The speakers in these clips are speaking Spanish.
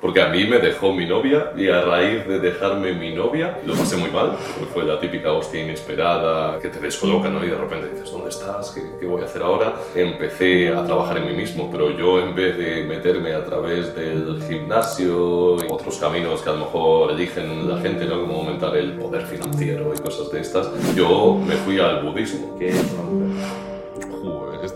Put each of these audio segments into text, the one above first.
porque a mí me dejó mi novia y a raíz de dejarme mi novia lo pasé muy mal, fue la típica hostia inesperada que te descoloca, ¿no? Y de repente dices, ¿dónde estás? ¿Qué, ¿Qué, voy a hacer ahora? Empecé a trabajar en mí mismo, pero yo en vez de meterme a través del gimnasio y otros caminos que a lo mejor eligen la gente, ¿no? Como aumentar el poder financiero y cosas de estas, yo me fui al budismo. ¿Qué es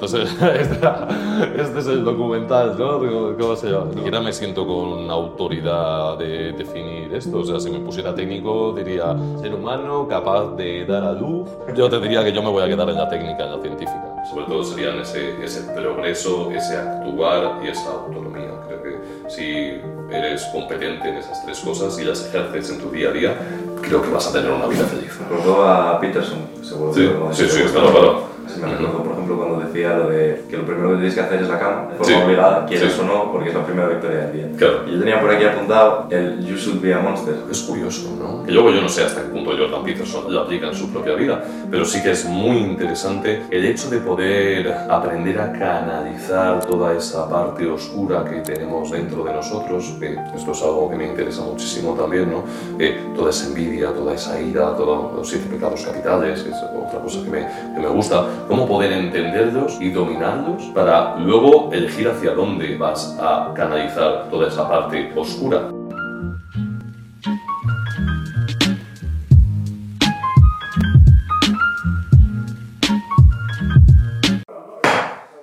es, el, este es el documental, ¿no? ¿Cómo se llama? Ni siquiera me siento con autoridad de definir esto. O sea, si me pusiera técnico, diría ser humano capaz de dar a luz. Yo te diría que yo me voy a quedar en la técnica, en la científica. Sobre todo serían ese, ese progreso, ese actuar y esa autonomía. Creo que si eres competente en esas tres cosas y las ejerces en tu día a día, creo que vas a tener una vida feliz. Recordó a Peterson, seguro. Sí, sí, sí, claro, claro. Se me recordó, por ejemplo, cuando decía lo de que lo primero que tienes que hacer es la cama, de forma sí. obligada, quieres Sí. o no, porque es la primera victoria del día. Claro. Y yo tenía por aquí apuntado el You Should Be a Monster. Es curioso, ¿no? Que luego yo no sé hasta qué punto Jordan Peterson lo aplica en su propia vida, pero sí que es muy interesante el hecho de poder aprender a canalizar toda esa parte oscura que tenemos dentro de nosotros, que esto es algo que me interesa muchísimo también, ¿no? Eh, toda esa envidia, toda esa ira, todos los siete pecados capitales, que es otra cosa que me, que me gusta, cómo poder entenderlos y dominarlos para luego elegir hacia dónde vas a canalizar toda esa parte oscura.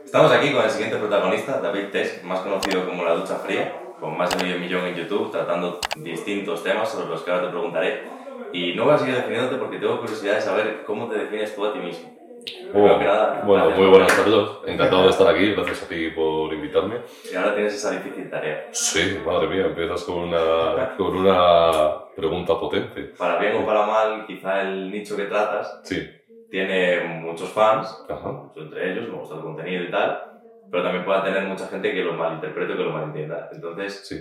Estamos aquí con el siguiente protagonista, David Tesk, más conocido como La Ducha Fría, con más de medio millón en YouTube, tratando distintos temas sobre los que ahora te preguntaré. Y no voy a seguir definiéndote porque tengo curiosidad de saber cómo te defines tú a ti mismo. Que nada, Oh, bueno, muy buenas tardes. Encantado de estar aquí. Gracias a ti por invitarme. Y ahora tienes esa difícil tarea. Sí, madre mía, empiezas con una, con una pregunta potente. Para bien o para mal, quizá el nicho que tratas Sí, tiene muchos fans, entre ellos, me gusta el contenido y tal, pero también puede tener mucha gente que lo malinterprete o que lo malentienda. Entonces, Sí.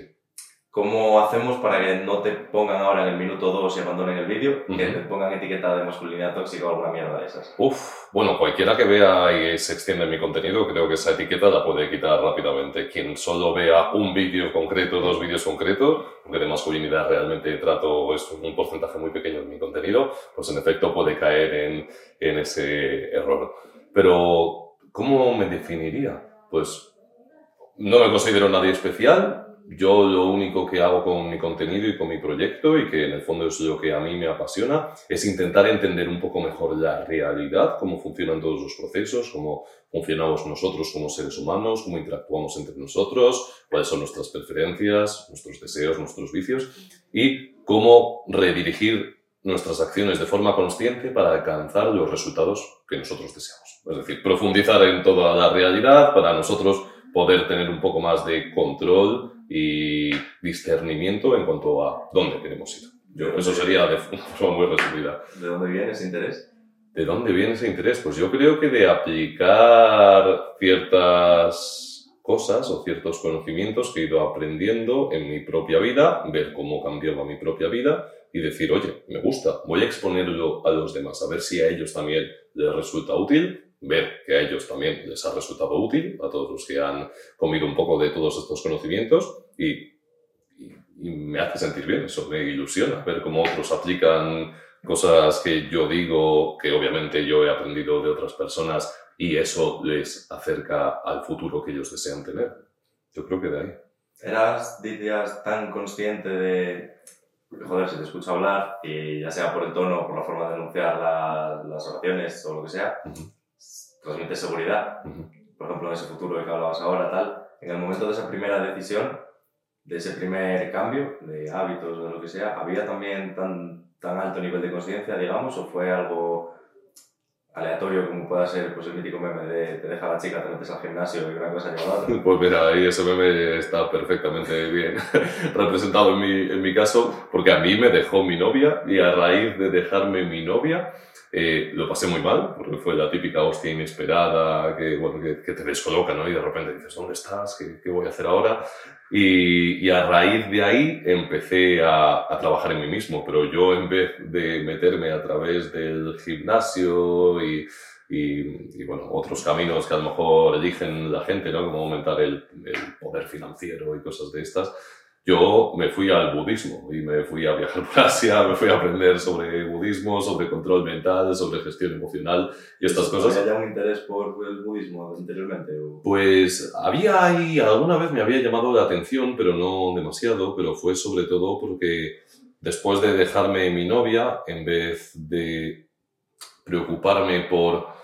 ¿Cómo hacemos para que no te pongan ahora en el minuto 2 y abandonen el vídeo? Que Ujú. te pongan etiqueta de masculinidad tóxica o alguna mierda de esas. Uf, bueno, cualquiera que vea y se extienda en mi contenido, creo que esa etiqueta la puede quitar rápidamente. Quien solo vea un vídeo concreto, dos vídeos concretos, porque de masculinidad realmente trato es un porcentaje muy pequeño de mi contenido, pues en efecto puede caer en, en ese error. Pero, ¿cómo me definiría? Pues no me considero nadie especial. Yo lo único que hago con mi contenido y con mi proyecto, y que en el fondo es lo que a mí me apasiona, es intentar entender un poco mejor la realidad, cómo funcionan todos los procesos, cómo funcionamos nosotros como seres humanos, cómo interactuamos entre nosotros, cuáles son nuestras preferencias, nuestros deseos, nuestros vicios, y cómo redirigir nuestras acciones de forma consciente para alcanzar los resultados que nosotros deseamos. Es decir, profundizar en toda la realidad para nosotros poder tener un poco más de control y discernimiento en cuanto a dónde queremos ir. Yo, eso sería de forma muy resumida. ¿De dónde viene ese interés? ¿De dónde viene ese interés? Pues yo creo que de aplicar ciertas cosas o ciertos conocimientos que he ido aprendiendo en mi propia vida, ver cómo cambiaba mi propia vida y decir, oye, me gusta, voy a exponerlo a los demás, a ver si a ellos también les resulta útil, ver que a ellos también les ha resultado útil, a todos los que han comido un poco de todos estos conocimientos y, y, y me hace sentir bien, eso me ilusiona, ver cómo otros aplican cosas que yo digo, que obviamente yo he aprendido de otras personas y eso les acerca al futuro que ellos desean tener. Yo creo que de ahí. ¿Eras, dirías, tan consciente de... Joder, si te escucho hablar, y ya sea por el tono por la forma de enunciar la- las oraciones o lo que sea, Ujú. Transmite seguridad. Por ejemplo, en ese futuro de que hablabas ahora, tal. En el momento de esa primera decisión, de ese primer cambio de hábitos o de lo que sea, ¿había también tan, tan alto nivel de conciencia, digamos, o fue algo aleatorio como pueda ser pues, el mítico meme de te deja la chica, te metes al gimnasio y una cosa lleva a la otra? Pues mira, ahí ese meme está perfectamente bien representado en mi, en mi caso, porque a mí me dejó mi novia y a raíz de dejarme mi novia eh, lo pasé muy mal, porque fue la típica hostia inesperada que, bueno, que, que te descoloca, ¿no? Y de repente dices, ¿dónde estás? ¿Qué, qué voy a hacer ahora? Y, y a raíz de ahí empecé a, a trabajar en mí mismo, pero yo en vez de meterme a través del gimnasio y, y, y, bueno, otros caminos que a lo mejor eligen la gente, ¿no? Como aumentar el, el poder financiero y cosas de estas. Yo me fui al budismo y me fui a viajar por Asia, me fui a aprender sobre budismo, sobre control mental, sobre gestión emocional y estas cosas. ¿Había un interés por el budismo anteriormente? Pues había ahí, alguna vez me había llamado la atención, pero no demasiado, pero fue sobre todo porque después de dejarme mi novia, en vez de preocuparme por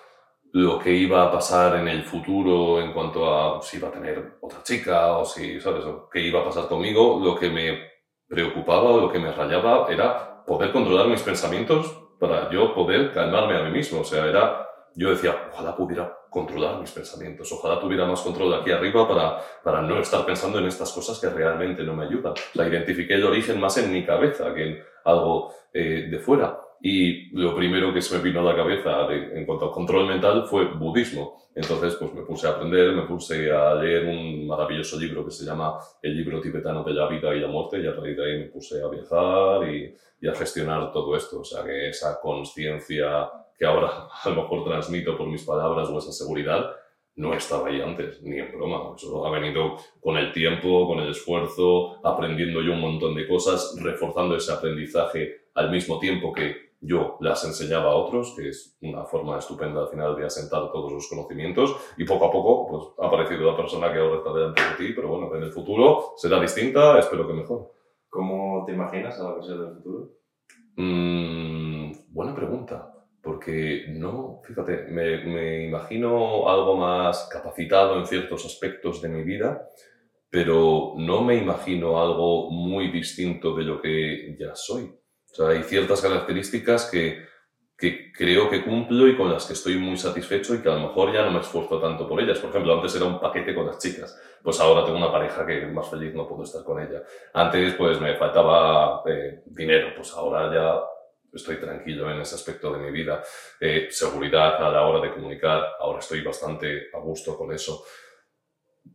lo que iba a pasar en el futuro en cuanto a si iba a tener otra chica o si, ¿sabes?, qué iba a pasar conmigo, lo que me preocupaba o lo que me rayaba era poder controlar mis pensamientos para yo poder calmarme a mí mismo. O sea, era, yo decía, ojalá pudiera controlar mis pensamientos, ojalá tuviera más control aquí arriba para, para no estar pensando en estas cosas que realmente no me ayudan. La identifiqué el origen más en mi cabeza que en algo eh, de fuera. Y lo primero que se me vino a la cabeza en cuanto a control mental fue budismo. Entonces, pues me puse a aprender, me puse a leer un maravilloso libro que se llama El libro tibetano de la vida y la muerte, y a raíz de ahí me puse a viajar y, y a gestionar todo esto. O sea, que esa conciencia que ahora a lo mejor transmito por mis palabras o esa seguridad, no estaba ahí antes, ni en broma. Eso ha venido con el tiempo, con el esfuerzo, aprendiendo yo un montón de cosas, reforzando ese aprendizaje al mismo tiempo que yo las enseñaba a otros, que es una forma estupenda al final de asentar todos los conocimientos y poco a poco pues, ha aparecido la persona que ahora está delante de ti, pero bueno, en el futuro será distinta, espero que mejor. ¿Cómo te imaginas a la versión del futuro? Mm, buena pregunta, porque no, fíjate, me, me imagino algo más capacitado en ciertos aspectos de mi vida, pero no me imagino algo muy distinto de lo que ya soy. Sea, hay ciertas características que, que creo que cumplo y con las que estoy muy satisfecho y que a lo mejor ya no me esfuerzo tanto por ellas. Por ejemplo, antes era un paquete con las chicas, pues ahora tengo una pareja que más feliz no puedo estar con ella. Antes pues me faltaba eh, dinero, pues ahora ya estoy tranquilo en ese aspecto de mi vida. Eh, seguridad a la hora de comunicar, ahora estoy bastante a gusto con eso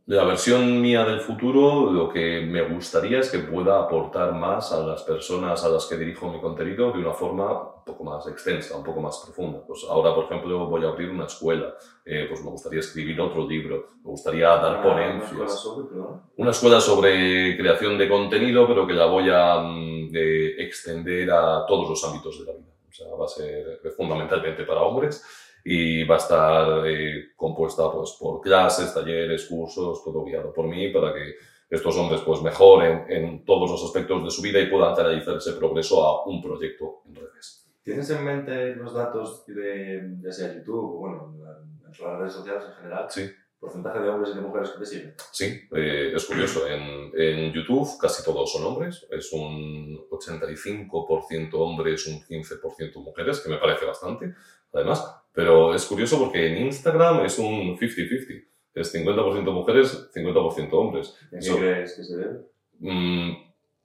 la versión mía del futuro, lo que me gustaría es que pueda aportar más a las personas a las que dirijo mi contenido de una forma un poco más extensa, un poco más profunda. Pues ahora, por ejemplo, voy a abrir una escuela, eh, pues me gustaría escribir otro libro, me gustaría dar ponencias. ¿Una escuela sobre, Una escuela sobre creación de contenido, pero que la voy a mm, extender a todos los ámbitos de la vida. O sea, va a ser fundamentalmente para hombres y va a estar eh, compuesta pues, por clases, talleres, cursos, todo guiado por mí para que estos hombres pues, mejoren en todos los aspectos de su vida y puedan canalizar ese progreso a un proyecto en redes. ¿Tienes en mente los datos de, ya sea YouTube o bueno, en las redes sociales en general? Sí porcentaje de hombres y de mujeres que te siguen? Sí, eh, es curioso. En, en, YouTube casi todos son hombres. Es un 85% hombres, un 15% mujeres, que me parece bastante, además. Pero es curioso porque en Instagram es un 50-50. Es 50% mujeres, 50% hombres. ¿En qué crees que se debe? Mm,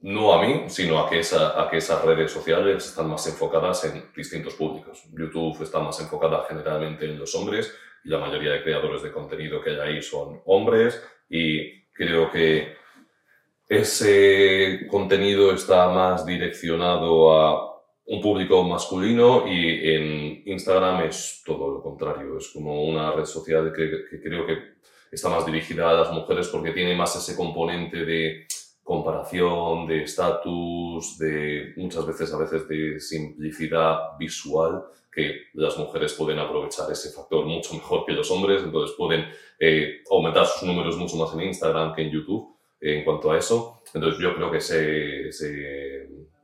no a mí, sino a que, esa, a que esas redes sociales están más enfocadas en distintos públicos. YouTube está más enfocada generalmente en los hombres y la mayoría de creadores de contenido que hay ahí son hombres y creo que ese contenido está más direccionado a un público masculino y en Instagram es todo lo contrario, es como una red social que, creo que está más dirigida a las mujeres porque tiene más ese componente de comparación, de estatus, de muchas veces a veces de simplicidad visual que las mujeres pueden aprovechar ese factor mucho mejor que los hombres, entonces pueden eh, aumentar sus números mucho más en Instagram que en YouTube en cuanto a eso. Entonces yo creo que se,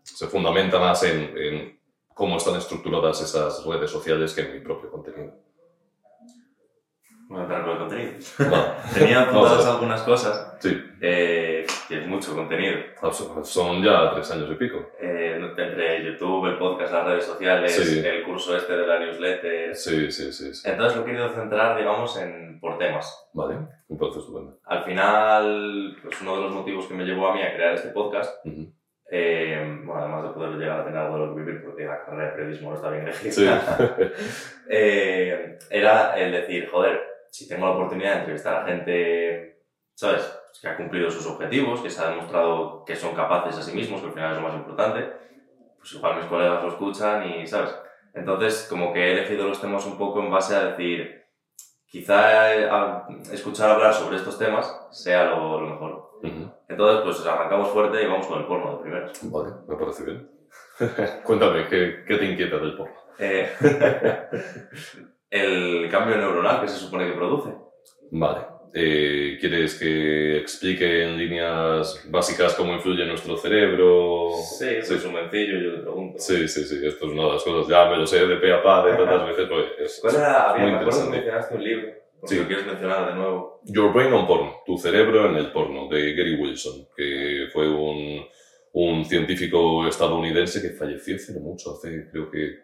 se fundamenta más en, en, cómo están estructuradas esas redes sociales que en mi propio contenido. Bueno, para el contenido. Tenía apuntadas algunas cosas. Sí. Eh, tienes mucho contenido. Son ya tres años y pico. Eh, entre YouTube, el podcast, las redes sociales, el curso este de la newsletter. Sí, sí, sí, sí. Entonces lo he querido centrar, digamos, en, por temas. Vale, un proceso estupendo. Al final, pues uno de los motivos que me llevó a mí a crear este podcast, eh, bueno, además de poder llegar a tener algo de lo que vivir, porque la carrera de periodismo no está bien elegida, eh, era el decir, joder, si tengo la oportunidad de entrevistar a gente, ¿sabes? que ha cumplido sus objetivos, que se ha demostrado que son capaces a sí mismos, que al final es lo más importante, pues igual mis colegas lo escuchan y, ¿sabes? Entonces, como que he elegido los temas un poco en base a decir, quizá escuchar hablar sobre estos temas sea lo, lo mejor. Entonces, pues arrancamos fuerte y vamos con el porno de primero. Vale, me parece bien. Cuéntame, ¿qué, ¿qué, te inquieta del porno? Eh, el cambio neuronal que se supone que produce. Vale. Eh, ¿Quieres que explique en líneas básicas cómo influye en nuestro cerebro? Sí, sí. es un sencillo, yo te pregunto. Sí, sí, sí, esto es una de las cosas, ya me lo sé de pe a pa de tantas veces, pues es, ¿Cuál era? Muy me acuerdo que mencionaste un libro, si lo quieres mencionar de nuevo. Your Brain on Porn, Tu cerebro en el porno, de Gary Wilson, que fue un, un científico estadounidense que falleció hace mucho, hace creo que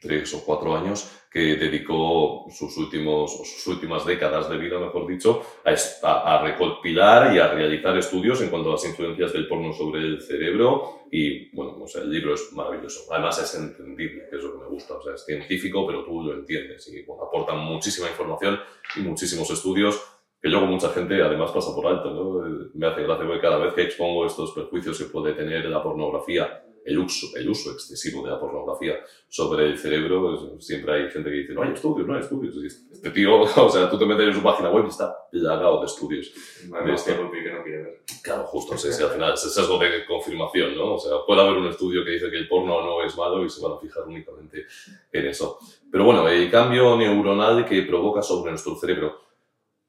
tres o cuatro años, que dedicó sus, últimos, sus últimas décadas de vida, mejor dicho, a, recopilar y a realizar estudios en cuanto a las influencias del porno sobre el cerebro. Y bueno, o sea, el libro es maravilloso. Además es entendible, que es lo que me gusta. O sea, es científico, pero tú lo entiendes. Y bueno, aporta muchísima información y muchísimos estudios que luego mucha gente además pasa por alto. ¿no? Me hace gracia que cada vez que expongo estos perjuicios que puede tener la pornografía el uso, el uso excesivo de la pornografía sobre el cerebro, siempre hay gente que dice, no hay estudios, no hay estudios. Este tío, o sea, tú te metes en su página web y está plagado de estudios. de este. que no quiere ver. Claro, justo, sí, al final es sesgo de confirmación, ¿no? O sea, puede haber un estudio que dice que el porno no es malo y se van a fijar únicamente en eso. Pero bueno, el cambio neuronal que provoca sobre nuestro cerebro.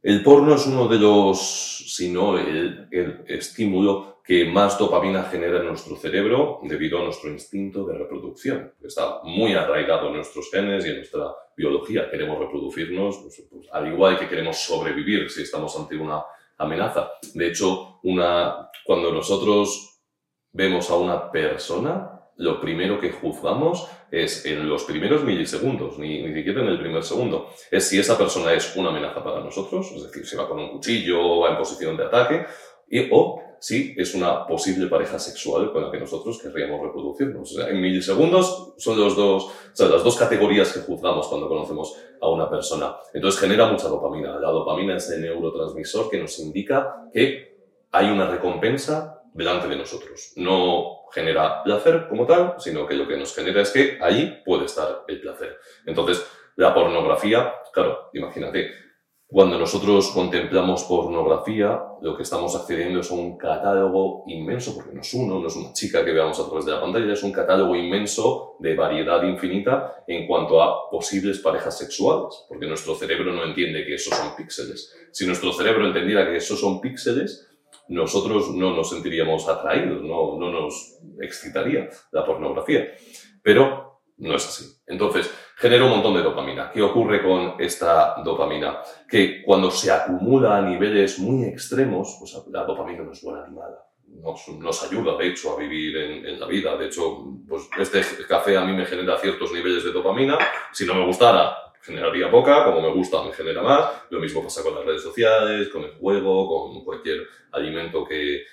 El porno es uno de los, si no el, el estímulo que más dopamina genera en nuestro cerebro debido a nuestro instinto de reproducción. Está muy arraigado en nuestros genes y en nuestra biología. Queremos reproducirnos, pues, pues, al igual que queremos sobrevivir si estamos ante una amenaza. De hecho, una, cuando nosotros vemos a una persona, lo primero que juzgamos es en los primeros milisegundos, ni, ni siquiera en el primer segundo, es si esa persona es una amenaza para nosotros, es decir, si va con un cuchillo va en posición de ataque, y, o si es una posible pareja sexual con la que nosotros querríamos reproducirnos. O sea, en milisegundos son los dos, o sea, las dos categorías que juzgamos cuando conocemos a una persona. Entonces genera mucha dopamina. La dopamina es el neurotransmisor que nos indica que hay una recompensa delante de nosotros. No genera placer como tal, sino que lo que nos genera es que ahí puede estar el placer. Entonces, la pornografía, claro, imagínate, cuando nosotros contemplamos pornografía, lo que estamos accediendo es a un catálogo inmenso, porque no es uno, no es una chica que veamos a través de la pantalla, es un catálogo inmenso de variedad infinita en cuanto a posibles parejas sexuales, porque nuestro cerebro no entiende que esos son píxeles. Si nuestro cerebro entendiera que esos son píxeles, nosotros no nos sentiríamos atraídos, no, no nos excitaría la pornografía. Pero no es así. Entonces, genera un montón de dopamina. ¿Qué ocurre con esta dopamina? Que cuando se acumula a niveles muy extremos, pues la dopamina no es buena ni nos ayuda, de hecho, a vivir en, en, la vida. De hecho, pues este café a mí me genera ciertos niveles de dopamina. Si no me gustara, generaría poca. Como me gusta, me genera más. Lo mismo pasa con las redes sociales, con el juego, con cualquier alimento que,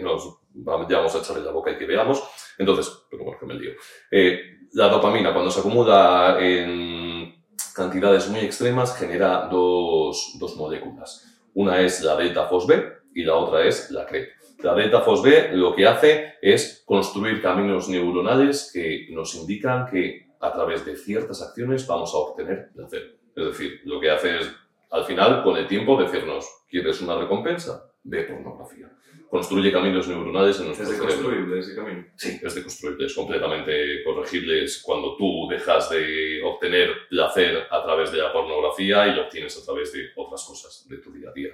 nos vamos a echar la boca y que veamos. Entonces, pero bueno, que me lío. Eh, la dopamina, cuando se acumula en cantidades muy extremas, genera dos, dos moléculas. Una es la delta FOSB y la otra es la CREP. La delta FOSB lo que hace es construir caminos neuronales que nos indican que a través de ciertas acciones vamos a obtener placer. Es decir, lo que hace es, al final, con el tiempo, decirnos, ¿quieres una recompensa? Ve pornografía construye caminos neuronales en nuestro ¿Es deconstruible ese camino? Sí, es deconstruible, es completamente corregible. Es cuando tú dejas de obtener placer a través de la pornografía y lo obtienes a través de otras cosas de tu día a día.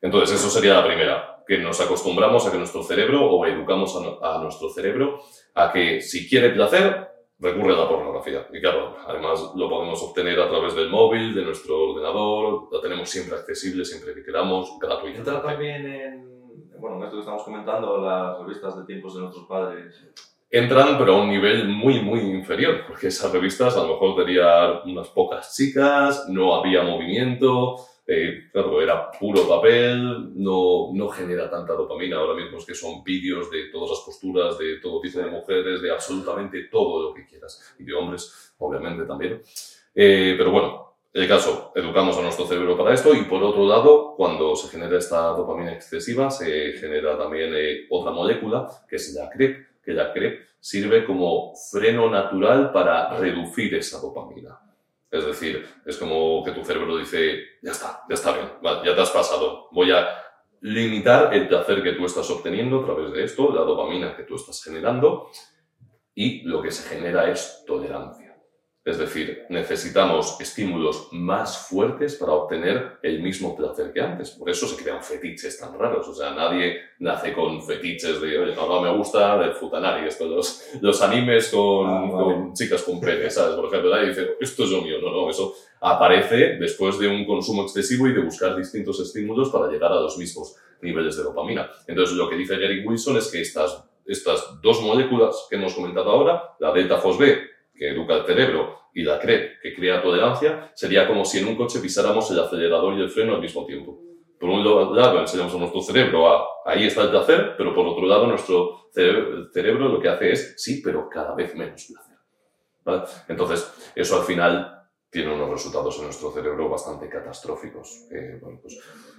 Entonces, eso sería la primera, que nos acostumbramos a que nuestro cerebro, o educamos a, a nuestro cerebro, a que si quiere placer, recurre a la pornografía. Y claro, además lo podemos obtener a través del móvil, de nuestro ordenador, la tenemos siempre accesible, siempre que queramos, gratuita. ¿Entra también en bueno, en esto que estamos comentando, las revistas de tiempos de nuestros padres. Entran, pero a un nivel muy, muy inferior, porque esas revistas a lo mejor tenían unas pocas chicas, no había movimiento, eh, claro, era puro papel, no, no genera tanta dopamina. Ahora mismo es que son vídeos de todas las posturas, de todo tipo de mujeres, de absolutamente todo lo que quieras, y de hombres, obviamente también. Eh, pero bueno, el caso, educamos a nuestro cerebro para esto y por otro lado, cuando se genera esta dopamina excesiva, se genera también eh, otra molécula, que es la CREP, que la CREP sirve como freno natural para reducir esa dopamina. Es decir, es como que tu cerebro dice, ya está, ya está bien, ya te has pasado, voy a limitar el placer que tú estás obteniendo a través de esto, la dopamina que tú estás generando, y lo que se genera es tolerancia. Es decir, necesitamos estímulos más fuertes para obtener el mismo placer que antes. Por eso se crean fetiches tan raros. O sea, nadie nace con fetiches de, oye, no, me gusta el futanari, esto, los, los animes con, Ah, vale. con chicas con pene, ¿sabes? Por ejemplo, nadie dice, esto es lo mío. No, no, eso aparece después de un consumo excesivo y de buscar distintos estímulos para llegar a los mismos niveles de dopamina. Entonces, lo que dice Gary Wilson es que estas, estas dos moléculas que hemos comentado ahora, la delta FOSB, que educa el cerebro, y la CREP, que crea tolerancia, sería como si en un coche pisáramos el acelerador y el freno al mismo tiempo. Por un lado, enseñamos a nuestro cerebro a ahí está el placer, pero por otro lado, nuestro cere- cerebro lo que hace es sí, pero cada vez menos placer. Entonces, eso al final tiene unos resultados en nuestro cerebro bastante catastróficos. pues,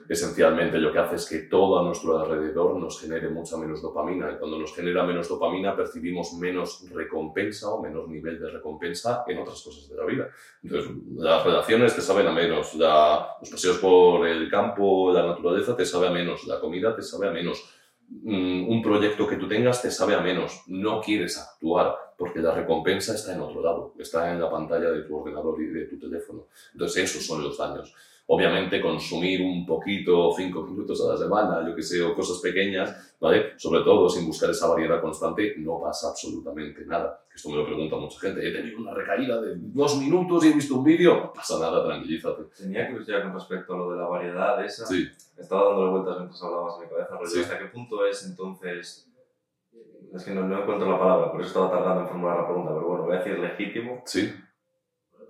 esencialmente lo que hace es que todo a nuestro alrededor nos genere mucha menos dopamina y cuando nos genera menos dopamina percibimos menos recompensa o menos nivel de recompensa en otras cosas de la vida. Entonces, las relaciones te saben a menos, la- los paseos por el campo, la naturaleza te sabe a menos, la comida te sabe a menos, mm, un proyecto que tú tengas te sabe a menos, no quieres actuar porque la recompensa está en otro lado, está en la pantalla de tu ordenador y de tu teléfono. Entonces, esos son los daños. Obviamente, consumir un poquito, cinco minutos a la semana, yo que sé, o cosas pequeñas, ¿vale? Sobre todo, sin buscar esa variedad constante, no pasa absolutamente nada. Esto me lo pregunta mucha gente. He tenido una recaída de dos minutos y he visto un vídeo. No pasa nada, tranquilízate. Tenía curiosidad con respecto a lo de la variedad esa. Sí, Estaba dándole vueltas mientras hablabas en mi cabeza, rollo, Sí. ¿hasta qué punto es entonces... Es que no, no encuentro la palabra, por eso estaba tardando en formular la pregunta, pero bueno, voy a decir legítimo. sí,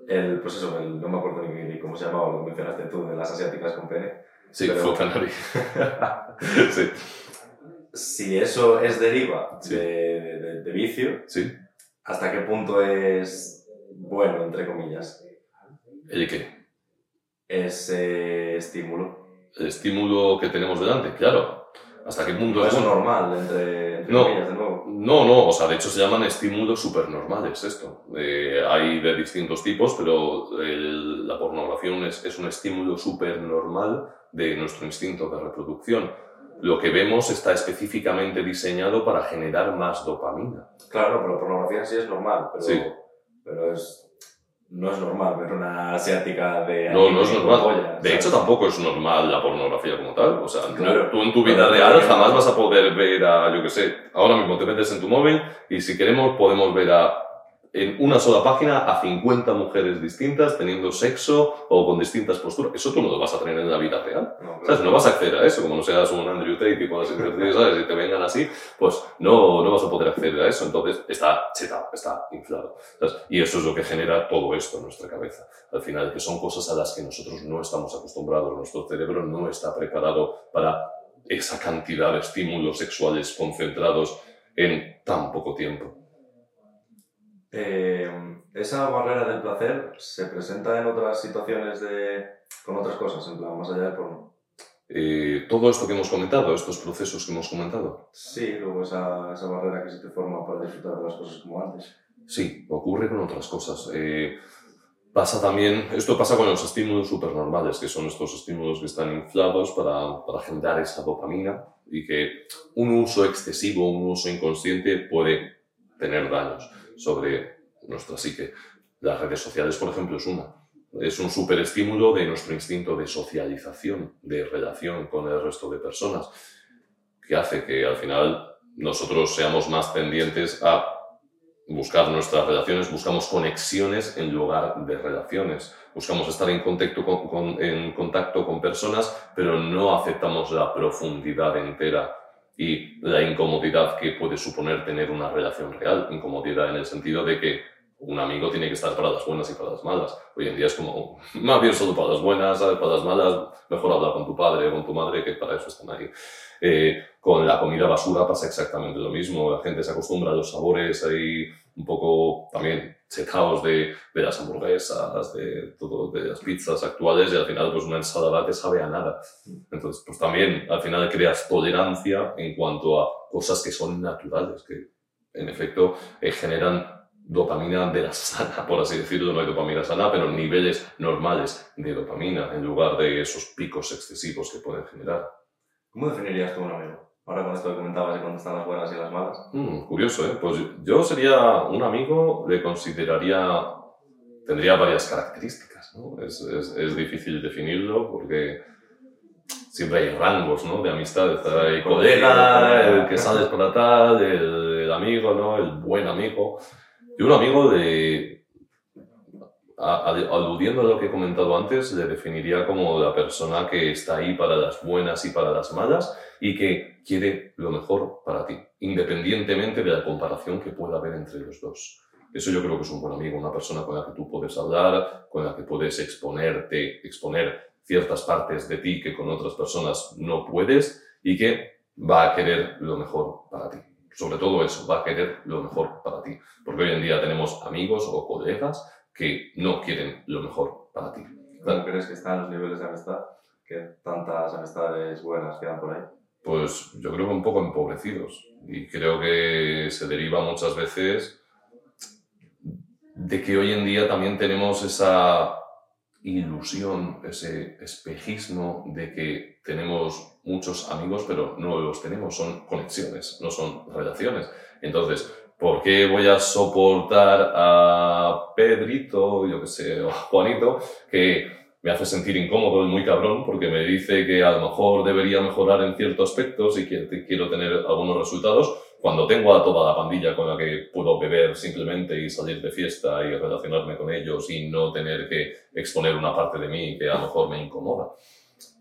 El, pues eso, el- no me acuerdo ni, ni cómo se llamaba, lo mencionaste tú, de las asiáticas con pene. sí, Pero- fue Canary. sí, Si eso es deriva Sí. de, de- de vicio, sí. ¿hasta qué punto es bueno, entre comillas, ¿El qué? ese estímulo? El estímulo que tenemos delante, claro. ¿Hasta qué punto No es es normal, entre, entre No. comillas, de nuevo. No, no, o sea, de hecho se llaman estímulos supernormales esto. Eh, hay de distintos tipos, pero el- la pornografía es, es un estímulo supernormal de nuestro instinto de reproducción. Lo que vemos está específicamente diseñado para generar más dopamina. Claro, pero la pornografía en sí es normal, pero, Sí. pero es, no es normal ver una asiática de... No, no es normal. De hecho, tampoco es normal la pornografía como tal. O sea, Claro. tú en tu vida real jamás vas a poder ver a, yo qué sé, ahora mismo te metes en tu móvil y si queremos podemos ver a, en una sola página a 50 mujeres distintas teniendo sexo o con distintas posturas. Eso tú no lo vas a tener en la vida real. No, claro. ¿Sabes? No vas a acceder a eso, como no seas un Andrew Tate y puedas invertir, ¿sabes? Y te vengan así, pues no, no vas a poder acceder a eso. Entonces está chetado, está inflado. ¿sabes? Y eso es lo que genera todo esto en nuestra cabeza. Al final, que son cosas a las que nosotros no estamos acostumbrados. Nuestro cerebro no está preparado para esa cantidad de estímulos sexuales concentrados en tan poco tiempo. Eh, esa barrera del placer se presenta en otras situaciones de, con otras cosas, en plan, más allá del porno. Eh, todo esto que hemos comentado, estos procesos que hemos comentado, Sí, luego esa, esa barrera que se te forma para disfrutar de las cosas como antes. Sí, ocurre con otras cosas. Eh, pasa también, esto pasa con los estímulos supernormales, que son estos estímulos que están inflados para, para generar esa dopamina y que un uso excesivo, un uso inconsciente puede tener daños sobre nuestra psique. Las redes sociales, por ejemplo, es una. Es un superestímulo de nuestro instinto de socialización, de relación con el resto de personas, que hace que al final nosotros seamos más pendientes a buscar nuestras relaciones, buscamos conexiones en lugar de relaciones. Buscamos estar en contacto con, en contacto con personas, pero no aceptamos la profundidad entera y la incomodidad que puede suponer tener una relación real. Incomodidad en el sentido de que un amigo tiene que estar para las buenas y para las malas. Hoy en día es como, más bien solo para las buenas, ¿sabes? para las malas, mejor hablar con tu padre con tu madre, que para eso están ahí. Eh, con la comida basura pasa exactamente lo mismo. La gente se acostumbra a los sabores ahí un poco también chetados de, de las hamburguesas, de, todo, las pizzas actuales y al final pues una ensalada te sabe a nada. Entonces pues también al final creas tolerancia en cuanto a cosas que son naturales, que en efecto eh, generan dopamina de la sana, por así decirlo, no hay dopamina sana, pero niveles normales de dopamina en lugar de esos picos excesivos que pueden generar. ¿Cómo definirías tú un amigo? Ahora con esto que comentabas de cuando están las buenas y las malas. Mm, curioso, ¿eh? Pues yo sería un amigo, le consideraría, tendría varias características, ¿no? Es, es, es difícil definirlo porque siempre hay rangos, ¿no? De amistad, está el colega, el que sales para tal, el, el amigo, ¿no? El buen amigo. Yo un amigo de, aludiendo a lo que he comentado antes, le definiría como la persona que está ahí para las buenas y para las malas y que quiere lo mejor para ti, independientemente de la comparación que pueda haber entre los dos. Eso yo creo que es un buen amigo, una persona con la que tú puedes hablar, con la que puedes exponerte, exponer ciertas partes de ti que con otras personas no puedes y que va a querer lo mejor para ti. Sobre todo eso, va a querer lo mejor para ti. Porque hoy en día tenemos amigos o colegas que no quieren lo mejor para ti. ¿Cómo crees que están los niveles de amistad? Que tantas amistades buenas quedan por ahí. Pues yo creo que un poco empobrecidos. Y creo que se deriva muchas veces de que hoy en día también tenemos esa ilusión, ese espejismo de que tenemos muchos amigos, pero no los tenemos, son conexiones, no son relaciones. Entonces, ¿por qué voy a soportar a Pedrito, yo que sé, o a Juanito, que me hace sentir incómodo y muy cabrón porque me dice que a lo mejor debería mejorar en ciertos aspectos y que quiero tener algunos resultados, cuando tengo a toda la pandilla con la que puedo beber simplemente y salir de fiesta y relacionarme con ellos y no tener que exponer una parte de mí que a lo mejor me incomoda.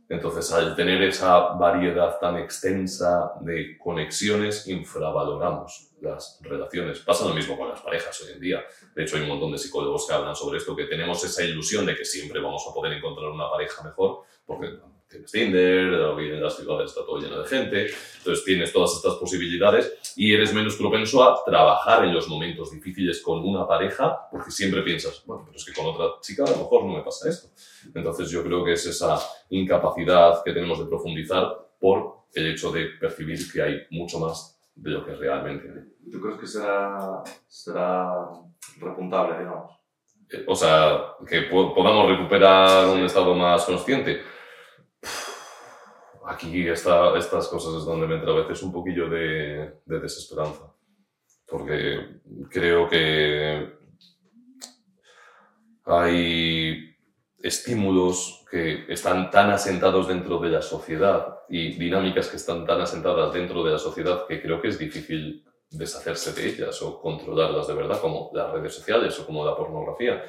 Entonces, al tener esa variedad tan extensa de conexiones, infravaloramos las relaciones. Pasa lo mismo con las parejas hoy en día. De hecho, hay un montón de psicólogos que hablan sobre esto, que tenemos esa ilusión de que siempre vamos a poder encontrar una pareja mejor, porque tienes Tinder, en las ciudades está todo lleno de gente, entonces tienes todas estas posibilidades y eres menos propenso a trabajar en los momentos difíciles con una pareja porque siempre piensas, bueno, pero es que con otra chica a lo mejor no me pasa esto. Entonces yo creo que es esa incapacidad que tenemos de profundizar por el hecho de percibir que hay mucho más de lo que realmente hay. ¿Tú crees que será, será repuntable, digamos? Eh, o sea, que podamos recuperar un estado más consciente aquí está, estas cosas es donde me entra a veces un poquillo de, de desesperanza. Porque creo que hay estímulos que están tan asentados dentro de la sociedad y dinámicas que están tan asentadas dentro de la sociedad que creo que es difícil deshacerse de ellas o controlarlas de verdad, como las redes sociales o como la pornografía.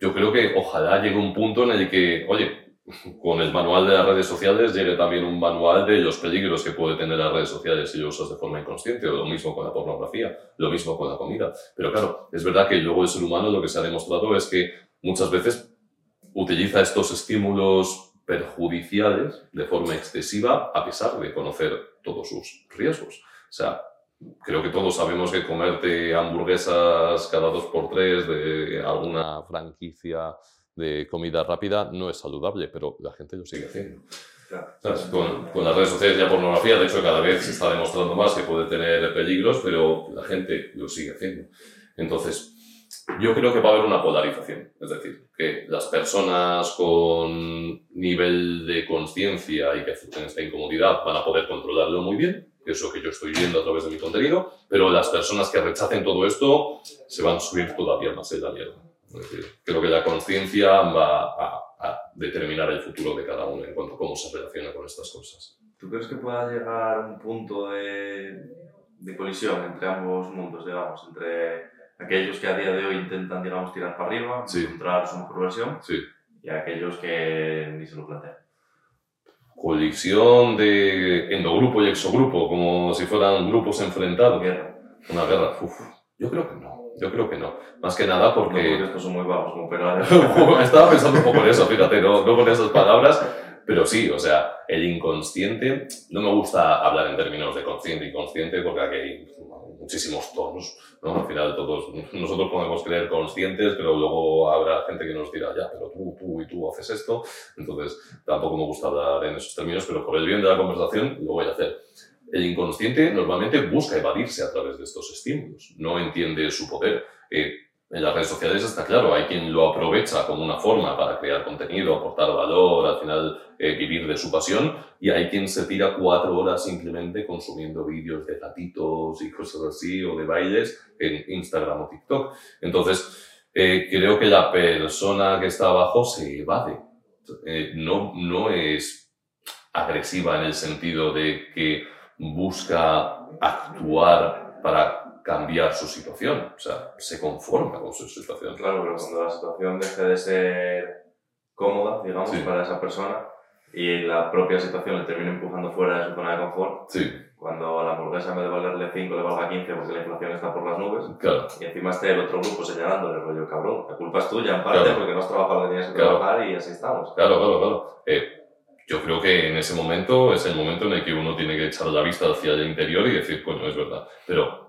Yo creo que ojalá llegue un punto en el que, oye, con el manual de las redes sociales llegue también un manual de los peligros que puede tener las redes sociales si lo usas de forma inconsciente, o lo mismo con la pornografía, lo mismo con la comida. Pero claro, es verdad que luego el ser humano lo que se ha demostrado es que muchas veces utiliza estos estímulos perjudiciales de forma excesiva a pesar de conocer todos sus riesgos. O sea, creo que todos sabemos que comerte hamburguesas cada dos por tres de alguna franquicia de comida rápida no es saludable, pero la gente lo sigue haciendo. Con, con, las redes sociales y la pornografía, de hecho, cada vez se está demostrando más que puede tener peligros, pero la gente lo sigue haciendo. Entonces, yo creo que va a haber una polarización, es decir, que las personas con nivel de conciencia y que acepten esta incomodidad van a poder controlarlo muy bien, eso que yo estoy viendo a través de mi contenido, pero las personas que rechacen todo esto se van a subir todavía más en la mierda creo que la conciencia va a, determinar el futuro de cada uno en cuanto a cómo se relaciona con estas cosas. ¿Tú crees que pueda llegar un punto de, de colisión entre ambos mundos, digamos, entre aquellos que a día de hoy intentan, digamos, tirar para arriba, encontrar su mejor versión, y aquellos que ni se lo plantean? Colisión de endogrupo y exogrupo, como si fueran grupos enfrentados. Guerra. Una guerra. Uf, yo creo que no. Yo creo que no. Más que nada porque... No, porque estos son muy bajos como Estaba pensando un poco en eso, fíjate, no, no con esas palabras, pero sí, o sea, el inconsciente, no me gusta hablar en términos de consciente y inconsciente porque aquí muchísimos tonos, ¿no? Al final todos, nosotros podemos creer conscientes, pero luego habrá gente que nos dirá, ya, pero tú, tú y tú haces esto, entonces tampoco me gusta hablar en esos términos, pero por el bien de la conversación lo voy a hacer. El inconsciente normalmente busca evadirse a través de estos estímulos, no entiende su poder. Eh, en las redes sociales está claro, hay quien lo aprovecha como una forma para crear contenido, aportar valor, al final eh, vivir de su pasión, y hay quien se tira cuatro horas simplemente consumiendo vídeos de gatitos y cosas así, o de bailes en Instagram o TikTok. Entonces, eh, creo que la persona que está abajo se evade. Eh, no, no es agresiva en el sentido de que busca actuar para cambiar su situación, o sea, se conforma con su situación. Claro, pero cuando la situación deje de ser cómoda, digamos, para esa persona y la propia situación le termina empujando fuera de su zona de confort, sí. cuando a la hamburguesa en vez de valerle 5 le valga 15 porque la inflación está por las nubes, claro. y encima esté el otro grupo señalándole, rollo, cabrón, la culpa es tuya en parte porque no has trabajado lo que tenías que trabajar y así estamos. Claro, claro, claro. Eh, yo creo que en ese momento es el momento en el que uno tiene que echar la vista hacia el interior y decir, bueno, es verdad, pero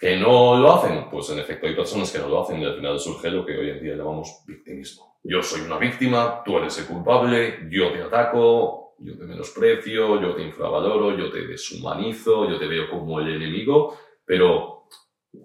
¿Que no lo hacen? Pues en efecto hay personas que no lo hacen y al final surge lo que hoy en día llamamos victimismo. Yo soy una víctima, tú eres el culpable, yo te ataco, yo te menosprecio, yo te infravaloro, yo te deshumanizo, yo te veo como el enemigo, pero,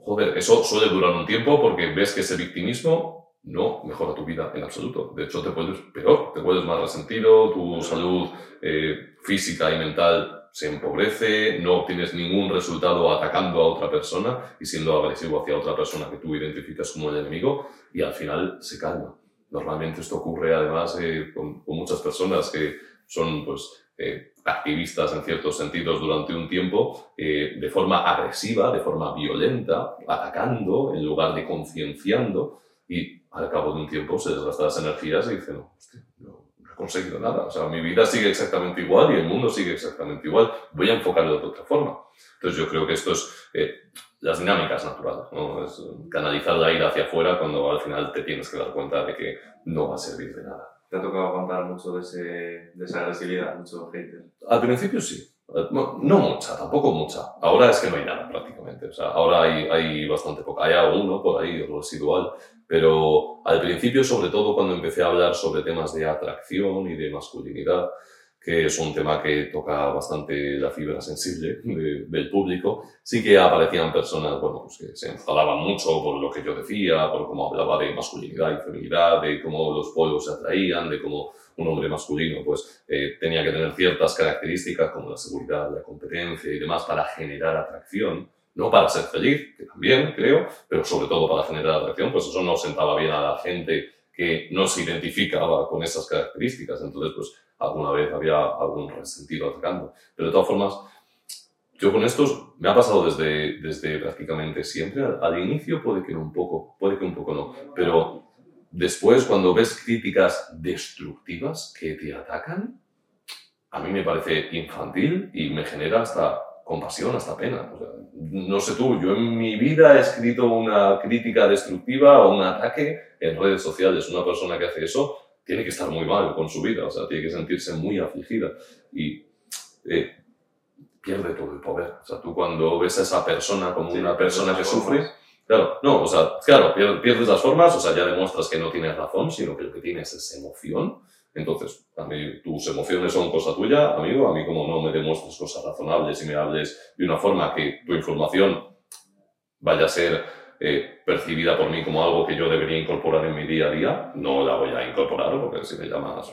joder, eso suele durar un tiempo porque ves que ese victimismo no mejora tu vida en absoluto. De hecho, te puedes peor, te vuelves más resentido, tu salud eh, física y mental se empobrece, no obtienes ningún resultado atacando a otra persona y siendo agresivo hacia otra persona que tú identificas como el enemigo y al final se calma. Normalmente esto ocurre además eh, con, muchas personas que son pues, eh, activistas en ciertos sentidos durante un tiempo eh, de forma agresiva, de forma violenta, atacando en lugar de concienciando y al cabo de un tiempo se desgastan las energías y dicen, no, hostia, no, conseguido nada. O sea, mi vida sigue exactamente igual y el mundo sigue exactamente igual. Voy a enfocarlo de otra forma. Entonces yo creo que esto es eh, las dinámicas naturales, ¿no? Es canalizar la ira hacia afuera cuando al final te tienes que dar cuenta de que no va a servir de nada. ¿Te ha tocado aguantar mucho de, ese, de esa agresividad, mucho hater? Al principio sí. No, no, mucha, tampoco mucha. Ahora es que no hay nada prácticamente. O sea, ahora hay, hay bastante poca. Hay alguno por ahí residual, pero al principio, sobre todo cuando empecé a hablar sobre temas de atracción y de masculinidad, que es un tema que toca bastante la fibra sensible del público, sí que aparecían personas bueno, pues que se enfadaban mucho por lo que yo decía, por cómo hablaba de masculinidad y feminidad, de cómo los pueblos se atraían, de cómo un hombre masculino pues eh, tenía que tener ciertas características como la seguridad, la competencia y demás para generar atracción no para ser feliz, que también creo, pero sobre todo para generar atracción, pues eso no sentaba bien a la gente que no se identificaba con esas características. Entonces, pues alguna vez había algún resentido atacando. Pero de todas formas, yo con estos me ha pasado desde, desde prácticamente siempre. Al, inicio puede que un poco, puede que un poco no, pero después cuando ves críticas destructivas que te atacan, a mí me parece infantil y me genera hasta compasión, hasta pena. no sé tú, yo en mi vida he escrito una crítica destructiva o un ataque en redes sociales. Una persona que hace eso tiene que estar muy mal con su vida, o sea, tiene que sentirse muy afligida y eh, pierde todo el poder. O sea, tú cuando ves a esa persona como una persona que sufre, claro, no, o sea, claro, pierdes las formas, o sea, ya demuestras que no tienes razón, sino que lo que tienes es emoción entonces, a mí tus emociones son cosa tuya, amigo, a mí como no me demuestres cosas razonables y me hables de una forma que tu información vaya a ser eh, percibida por mí como algo que yo debería incorporar en mi día a día, no la voy a incorporar porque si me llamas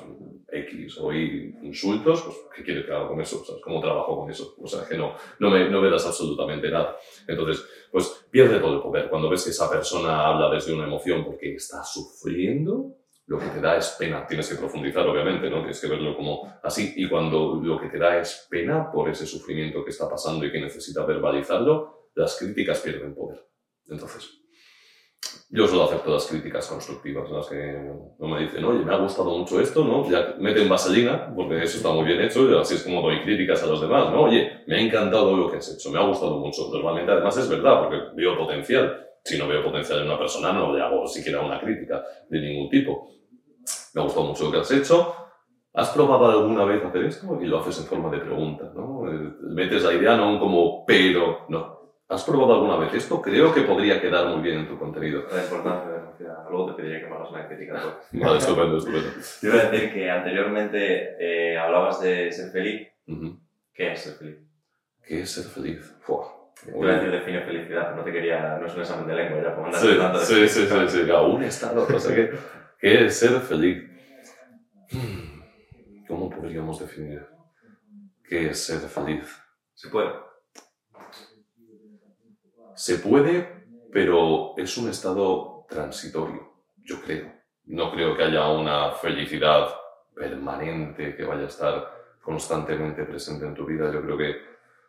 X o Y insultos, pues ¿qué quieres que haga con eso? ¿Cómo trabajo con eso? O sea, que no, no, me, no me das absolutamente nada. Entonces, pues pierde todo el poder. Cuando ves que esa persona habla desde una emoción porque está sufriendo, lo que te da es pena. Tienes que profundizar, obviamente, ¿no? Tienes que verlo como así. Y cuando lo que te da es pena por ese sufrimiento que está pasando y que necesita verbalizarlo, las críticas pierden poder. Entonces, yo suelo hacer todas críticas constructivas, las que no me dicen, oye, me ha gustado mucho esto, ¿no? Ya meten vaselina, porque eso está muy bien hecho, y así es como doy críticas a los demás, ¿no? Oye, me ha encantado lo que has hecho, me ha gustado mucho. Normalmente, además, es verdad, porque veo potencial. Si no veo potencial en una persona, no le hago siquiera una crítica de ningún tipo me ha gustado mucho lo que has hecho. ¿Has probado alguna vez hacer esto? Y lo haces en forma de pregunta, ¿no? Eh, metes la idea no como pero, no. ¿Has probado alguna vez esto? Creo que podría quedar muy bien en tu contenido. La importancia de Luego te pediría que me hagas una crítica. vale, estupendo, estupendo. Yo iba a decir que anteriormente eh, hablabas de ser feliz. ¿Qué es ser feliz? ¿Qué es ser feliz? Te iba a decir define felicidad, pero no te quería, no es un examen de lengua ya, por mandar Sí, tanto de sí, sí, sí, sí, a un estado, o sea, ¿qué, qué es ser feliz? Hmm, ¿Cómo podríamos definir qué es ser feliz? Se puede. Se puede, pero es un estado transitorio, yo creo. No creo que haya una felicidad permanente que vaya a estar constantemente presente en tu vida. Yo creo que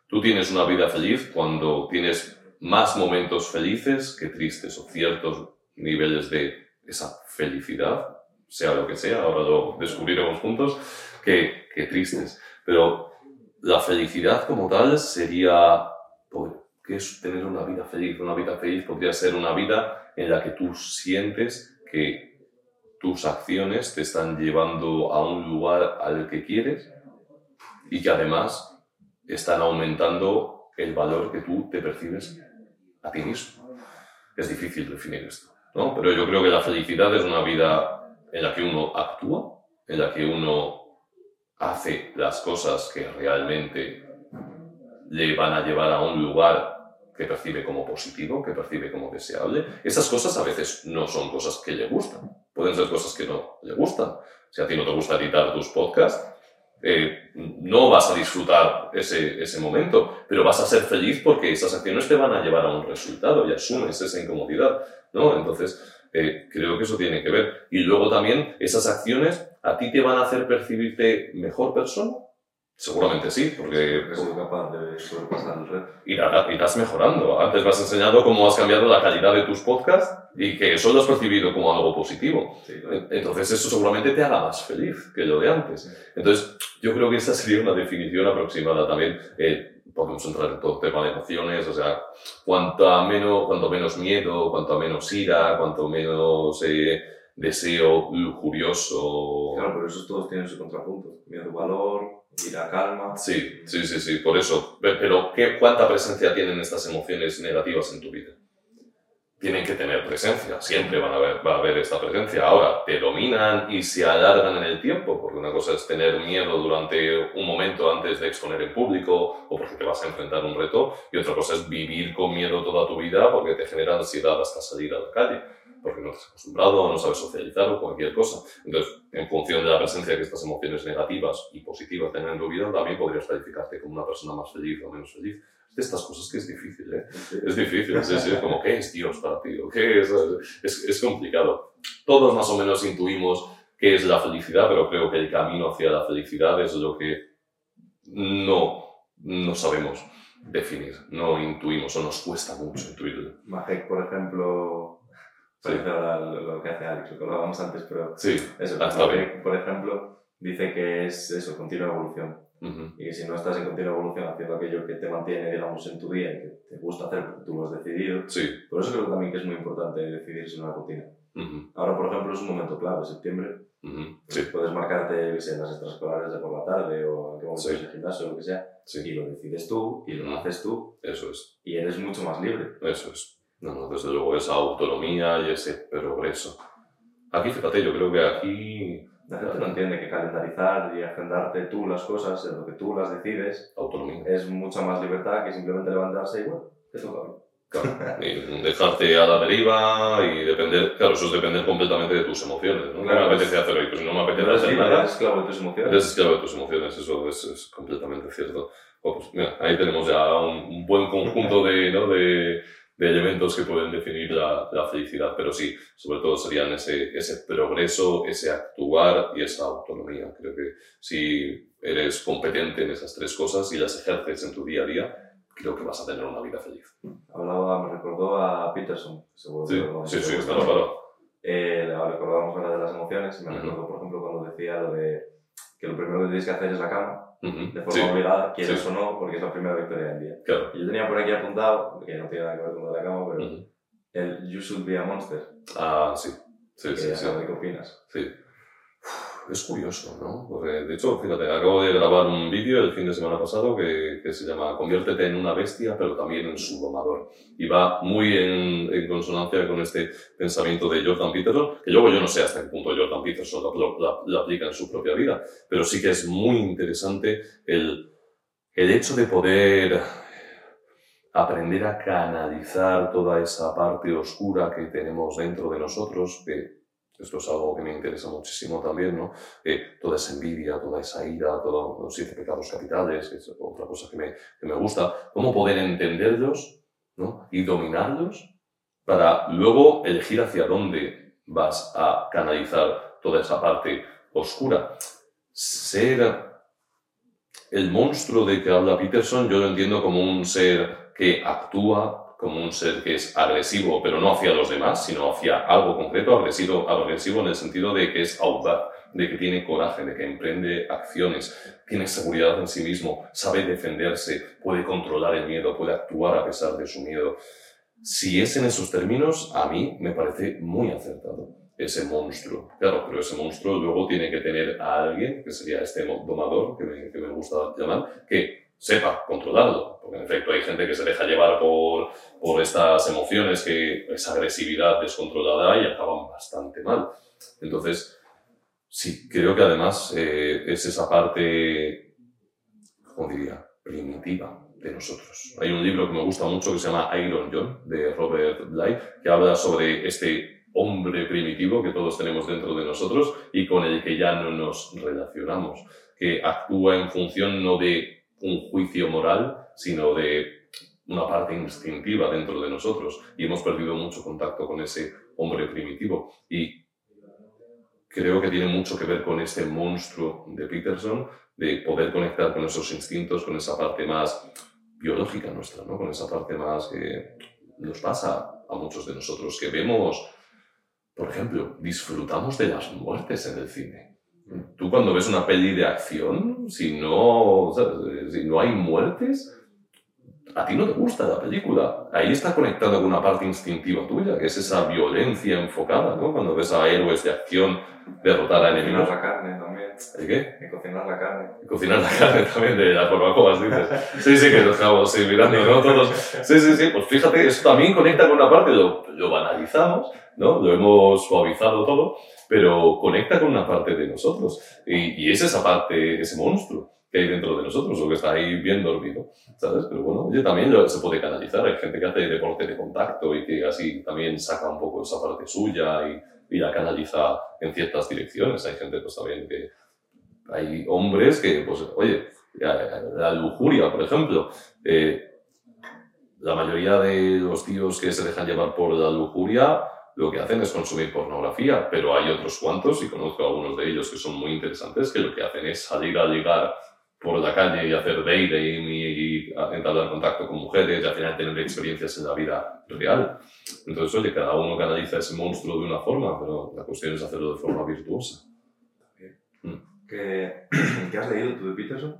tú tienes una vida feliz cuando tienes más momentos felices que tristes o ciertos niveles de esa felicidad, sea lo que sea, ahora lo descubriremos juntos, que, que tristes. Pero la felicidad como tal sería, pues, ¿qué es tener una vida feliz? Una vida feliz podría ser una vida en la que tú sientes que tus acciones te están llevando a un lugar al que quieres y que además están aumentando el valor que tú te percibes a ti mismo. Es difícil definir esto, Pero yo creo que la felicidad es una vida en la que uno actúa, en la que uno hace las cosas que realmente le van a llevar a un lugar que percibe como positivo, que percibe como deseable. Esas cosas a veces no son cosas que le gustan, pueden ser cosas que no le gustan. Si a ti no te gusta editar tus podcasts, eh, no vas a disfrutar ese, ese momento, pero vas a ser feliz porque esas acciones te van a llevar a un resultado y asumes esa incomodidad, ¿no? Entonces, eh, creo que eso tiene que ver. Y luego también, esas acciones a ti te van a hacer percibirte mejor persona. Seguramente sí, porque Porque soy capaz de sobrepasar el reto. irá- irás mejorando. Antes me has enseñado cómo has cambiado la calidad de tus podcasts y que eso lo has percibido como algo positivo. Sí, claro. Entonces eso seguramente te haga más feliz que lo de antes. Entonces yo creo que esa sería una definición aproximada también. Eh, podemos entrar en todo tema de emociones, o sea, cuanto menos, cuanto menos miedo, cuanto menos ira, cuanto menos eh, deseo lujurioso. Claro, pero esos todos tienen su contrapunto. Miedo, valor, ira, calma. Sí, sí, sí, sí, por eso. Pe- Pero ¿qué, ¿cuánta presencia tienen estas emociones negativas en tu vida? Tienen que tener presencia, siempre van a haber, va a haber esta presencia. Ahora, te dominan y se alargan en el tiempo, porque una cosa es tener miedo durante un momento antes de exponer en público o porque te vas a enfrentar un reto, y otra cosa es vivir con miedo toda tu vida porque te genera ansiedad hasta salir a la calle, porque no estás acostumbrado, no sabes socializar o cualquier cosa. Entonces, en función de la presencia que estas emociones negativas y positivas tengan en tu vida, también podrías calificarte como una persona más feliz o menos feliz. Es de estas cosas que es difícil, ¿eh? Es difícil, sí, sí, es como, ¿qué es Dios para ti? ¿O ¿Qué es? es? Es complicado. Todos más o menos intuimos qué es la felicidad, pero creo que el camino hacia la felicidad es lo que no, no sabemos definir, no intuimos o nos cuesta mucho intuirlo. Majek, por ejemplo, Sí. lo, que hace Alex, lo que hablábamos antes, pero Sí, eso, Majek, por ejemplo, dice que es eso, continua evolución. Ujú, Y que si no estás en continua evolución haciendo aquello que te mantiene, digamos, en tu día y que te gusta hacer porque tú lo has decidido, sí, por eso creo también que es muy importante decidirse una rutina. ujú, Ahora, por ejemplo, es un momento clave, septiembre. ujú, pues sí, Puedes marcarte, sé, las extraescolares de por la tarde o en qué momento Sí. el gimnasio o lo que sea, sí, y lo decides tú y lo haces tú eso es. y eres mucho más libre. Eso es. No, no, desde luego, esa autonomía y ese progreso. Aquí, fíjate, yo creo que aquí, La gente no entiende que calendarizar y agendarte tú las cosas en lo que tú las decides autonomía. es mucha más libertad que simplemente levantarse y bueno, te toca. Claro, y dejarte a la deriva y depender, claro, eso es depender completamente de tus emociones, ¿no? Claro, no me apetece hacer hoy, pues no me apetece Eres hacer nada, eres esclavo de tus emociones. eres esclavo de tus emociones, eso es, es completamente cierto. Bueno, pues mira, ahí tenemos ya un, un buen conjunto de, ¿no? de, de elementos que pueden definir la, la felicidad, pero sí, sobre todo serían ese, ese progreso, ese actuar y esa autonomía. Creo que si eres competente en esas tres cosas y las ejerces en tu día a día, creo que vas a tener una vida feliz. Hablaba, me recordó a Peterson, seguro que Sí, lo sí, sí, conoces. claro. Eh, recordábamos ahora de las emociones y me Ujú. recordó, por ejemplo, cuando decía lo de que lo primero que tienes que hacer es la cama, De forma Sí, obligada, quieres sí. o no, porque es la primera victoria del día. claro. Yo tenía por aquí apuntado, que no tiene nada que ver con lo de la cama, pero el You Should Be a Monster, Ah, sí. Sí, sí, sí. qué opinas. Sí. Es curioso, ¿no? De hecho, fíjate, acabo de grabar un vídeo el fin de semana pasado que, se llama Conviértete en una bestia, pero también en su domador. Y va muy en, consonancia con este pensamiento de Jordan Peterson, que luego yo no sé hasta qué punto Jordan Peterson lo aplica en su propia vida, pero sí que es muy interesante el, el hecho de poder aprender a canalizar toda esa parte oscura que tenemos dentro de nosotros, que esto es algo que me interesa muchísimo también, ¿no? Eh, toda esa envidia, toda esa ira, todos los siete pecados capitales, que es otra cosa que me, que me gusta, cómo poder entenderlos ¿no? y dominarlos para luego elegir hacia dónde vas a canalizar toda esa parte oscura. Ser el monstruo de que habla Peterson, yo lo entiendo como un ser que actúa, como un ser que es agresivo, pero no hacia los demás, sino hacia algo concreto, agresivo, agresivo en el sentido de que es audaz, de que tiene coraje, de que emprende acciones, tiene seguridad en sí mismo, sabe defenderse, puede controlar el miedo, puede actuar a pesar de su miedo. Si es en esos términos, a mí me parece muy acertado ese monstruo. Claro, pero ese monstruo luego tiene que tener a alguien, que sería este domador que me, que me gusta llamar, que sepa controlarlo. Porque en efecto hay gente que se deja llevar por, por estas emociones, que esa agresividad descontrolada y acaban bastante mal. Entonces, sí, creo que además eh, es esa parte, ¿cómo diría?, primitiva de nosotros. Hay un libro que me gusta mucho que se llama Iron John, de Robert Bly, que habla sobre este hombre primitivo que todos tenemos dentro de nosotros y con el que ya no nos relacionamos, que actúa en función no de un juicio moral, sino de una parte instintiva dentro de nosotros y hemos perdido mucho contacto con ese hombre primitivo y creo que tiene mucho que ver con este monstruo de Peterson de poder conectar con esos instintos, con esa parte más biológica nuestra, ¿no? con esa parte más que nos pasa a muchos de nosotros, que vemos por ejemplo, disfrutamos de las muertes en el cine. Tú cuando ves una peli de acción, si no, si no hay muertes, a ti no te gusta la película. Ahí está conectado con una parte instintiva tuya, que es esa violencia enfocada, ¿no? Cuando ves a héroes de acción derrotar a enemigos. Cocinar la carne también. ¿El qué? Y cocinar la carne. Y cocinar la carne también de las barbacoas, dices. Sí, sí, que nos estamos sí, mirando, ¿no? Todos. Sí, sí, sí. Pues fíjate, eso también conecta con una parte, lo, lo banalizamos, ¿no? Lo hemos suavizado todo, pero conecta con una parte de nosotros. Y, y es esa parte, ese monstruo que hay dentro de nosotros o que está ahí bien dormido, ¿sabes? Pero bueno, oye, también se puede canalizar. Hay gente que hace deporte de contacto y que así también saca un poco esa parte suya y, y la canaliza en ciertas direcciones. Hay gente, pues también que... Hay hombres que, pues, oye, la lujuria, por ejemplo. Eh, la mayoría de los tíos que se dejan llevar por la lujuria lo que hacen es consumir pornografía, pero hay otros cuantos, y conozco a algunos de ellos que son muy interesantes, que lo que hacen es salir a ligar por la calle y hacer dating y, y entablar contacto con mujeres y al final tener experiencias en la vida real. Entonces, oye, cada uno canaliza ese monstruo de una forma, pero la cuestión es hacerlo de forma virtuosa. Mm. ¿Qué, ¿Qué, has leído tú de Peterson?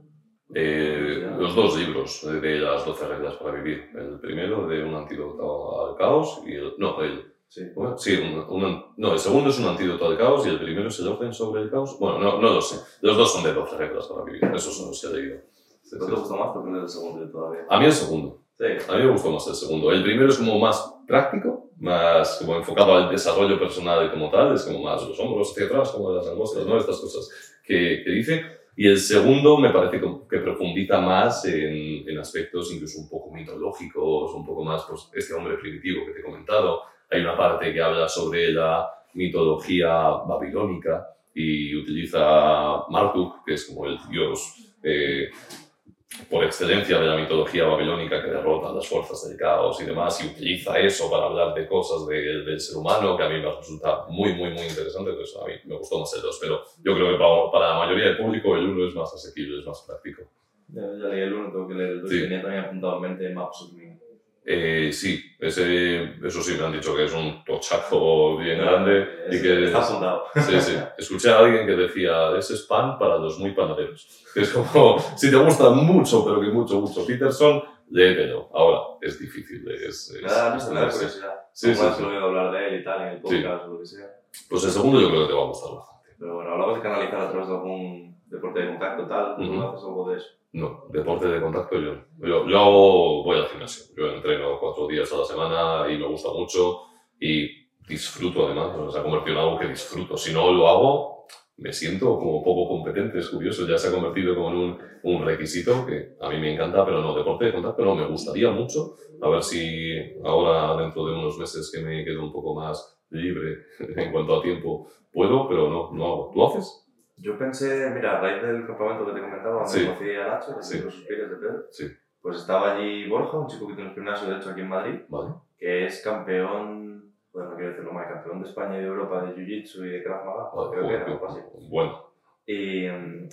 Eh, los dos libros de las 12 reglas para vivir. El primero de un antídoto al caos y el, no, el Sí. Bueno, sí, un, un, no, el segundo es un antídoto al caos y el primero es el orden sobre el caos. Bueno, no, no lo sé. Los dos son de 12 reglas para vivir. Esos son los que he leído. Sí, ¿No te gustó más es el segundo todavía? A mí el segundo. Sí. A mí me gustó más el segundo. El primero es como más práctico, más como enfocado al desarrollo personal como tal. Es como más los hombros hacia atrás, como las angostas, ¿no? Estas cosas que, que dice. Y el segundo me parece que profundiza más en, en aspectos incluso un poco mitológicos, un poco más, pues, este hombre primitivo que te he comentado hay una parte que habla sobre la mitología babilónica y utiliza Marduk, que es como el dios eh, por excelencia de la mitología babilónica que derrota las fuerzas del caos y demás, y utiliza eso para hablar de cosas de, del ser humano, que a mí me resulta muy, muy, muy interesante, entonces a mí me gustó más el 2, pero yo creo que para, para la mayoría del público el 1 es más asequible, es más práctico. Ya, ya leí el 1, tengo que leer el 2, Sí. tenía también apuntado en mente Maps of. Eh, sí, ese, eso sí me han dicho que es un tochazo bien grande y Es- que Está apuntado. Sí, sí. Escuché a alguien que decía, ese es pan para los muy panaderos. Que es como, si te gusta mucho, pero que mucho, mucho Peterson, léetelo. Ahora, es difícil, es... es Nada, no me curiosidad. Sí, sí, sí. hablar de él y tal en el podcast o lo que sea. Pues el segundo yo creo que te va a gustar bastante. Pero bueno, hablabas de canalizar a través de algún deporte de contacto tal, ¿tú Ujú. no haces algo de eso? No, deporte de contacto yo. Yo, yo hago- voy al gimnasio. Yo entreno cuatro días a la semana y me gusta mucho y disfruto además. O sea, convertido en algo que disfruto. Si no lo hago, me siento como poco competente, es curioso, ya se ha convertido como en un, un requisito que a mí me encanta, pero no, deporte de contacto no, me gustaría mucho, a ver si ahora dentro de unos meses que me quedo un poco más libre en cuanto a tiempo puedo, pero no, no hago. ¿Tú haces? Yo pensé, mira, a raíz del campamento que te comentaba, donde Sí. conocí a Nacho, de Sí. los suspiros de Pedro, Sí. pues estaba allí Borja, un chico que tiene un gimnasio, de hecho, aquí en Madrid, Vale. que es campeón, bueno, no quiero decirlo mal, campeón de España y de Europa de Jiu-Jitsu y de Krav Maga, Vale, creo que era, algo así. Bueno, Y,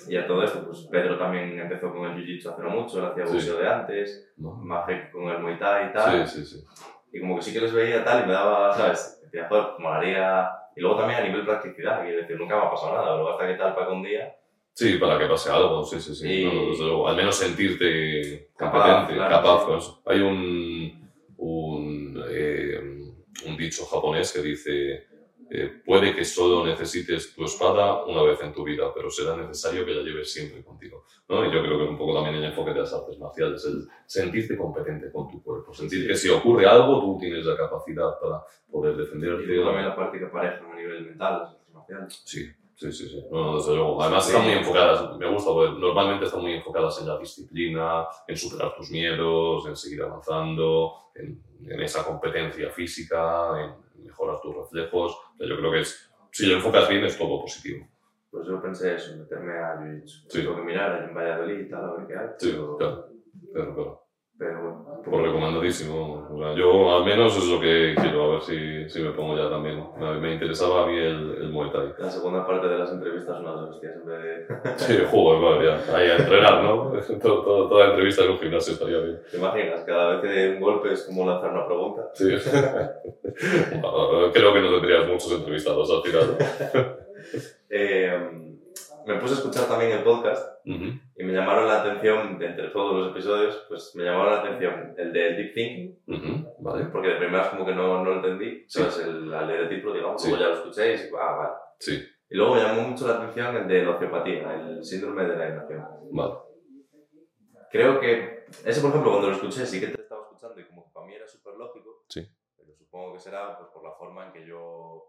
y a todo esto, pues Pedro también empezó con el Jiu-Jitsu hace no mucho, él hacía boxeo de antes, no. Majek con el Muay Thai y tal, Sí, sí, sí. y como que sí que les veía tal y me daba, ¿sabes? Decía, joder, molaría... Y luego también a nivel practicidad, quiero decir, nunca me ha pasado nada, luego hasta que tal para un día Sí, para que pase algo, sí, sí, sí. Y- No, no, desde luego. Al menos sentirte Capaz, competente, claro, capaz sí. con eso. Hay un, un, eh, un dicho japonés que dice, eh, puede que solo necesites tu espada una vez en tu vida, pero será necesario que la lleves siempre contigo. ¿no? Y yo creo que es un poco también el enfoque de las artes marciales, el sentirte competente con tu cuerpo, sentir Sí. que si ocurre algo, tú tienes la capacidad para poder Y defenderte. luego también la práctica pareja a nivel mental, las artes marciales. Sí, sí, sí, sí. No, no, desde luego. Además están muy enfocadas, me gusta, porque normalmente están muy enfocadas en la disciplina, en superar tus miedos, en seguir avanzando, en, en esa competencia física, en mejorar tus reflejos. O sea, yo creo que es, si lo enfocas bien es todo positivo. Pues yo pensé eso, meterme a Jiu-Jitsu. Sí. Tengo que mirar en Valladolid y tal, a ver qué hay. Sí, pero, claro. Claro, claro. Por recomendadísimo. O sea, yo al menos es lo que quiero, a ver si, si me pongo ya también. Me, me interesaba a mí el, el Muay Thai. La segunda parte de las entrevistas unas hostias en vez de... Sí, joder, vale, ya. Ahí a entrenar, ¿no? Todo- todo- toda entrevista en un gimnasio estaría bien. ¿Te imaginas? Cada vez que de un golpe es como lanzar una pregunta. Sí. Bueno, Creo que no tendrías muchos entrevistados al final. Eh, me puse a escuchar también el podcast Ujú. y me llamaron la atención, de entre todos los episodios, pues me llamaron la atención el de Deep Thinking, Ujú, Vale. porque de primeras como que no, no lo entendí, Sí. ¿sabes? El, al leer el título, digamos, Sí. luego ya lo escuché y dije, ah, vale. Sí, Y luego me llamó mucho la atención el de la osteopatía, el síndrome de la alienación. vale. Creo que ese, por ejemplo, cuando lo escuché, sí que te estaba escuchando y como que para mí era súper lógico. Sí. Pero supongo que será pues, por la forma en que yo,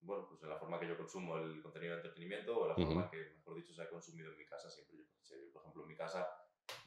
bueno, pues en la forma que yo consumo el contenido de entretenimiento o la forma que, mejor dicho, se ha consumido en mi casa siempre. Yo, yo, por ejemplo, en mi casa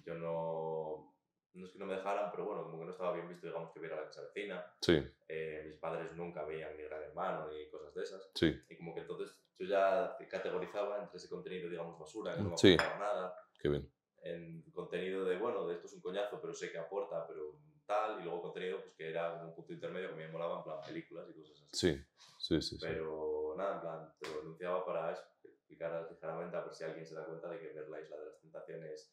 yo no, no es que no me dejaran, pero bueno, como que no estaba bien visto, digamos, que viera la casa vecina. Sí, Eh, mis padres nunca veían ni Gran Hermano ni cosas de esas. sí, Y como que entonces yo ya categorizaba entre ese contenido, digamos, basura, que no me Sí. aportaba nada qué bien. en contenido de, bueno, de esto es un coñazo, pero sé que aporta, pero tal, y luego contenido pues, que era un punto intermedio que me molaba, en plan películas y cosas así. Sí, sí, sí. sí. Pero nada, en plan, te lo denunciaba para explicaras ligeramente a ver si alguien se da cuenta de que ver la isla de las tentaciones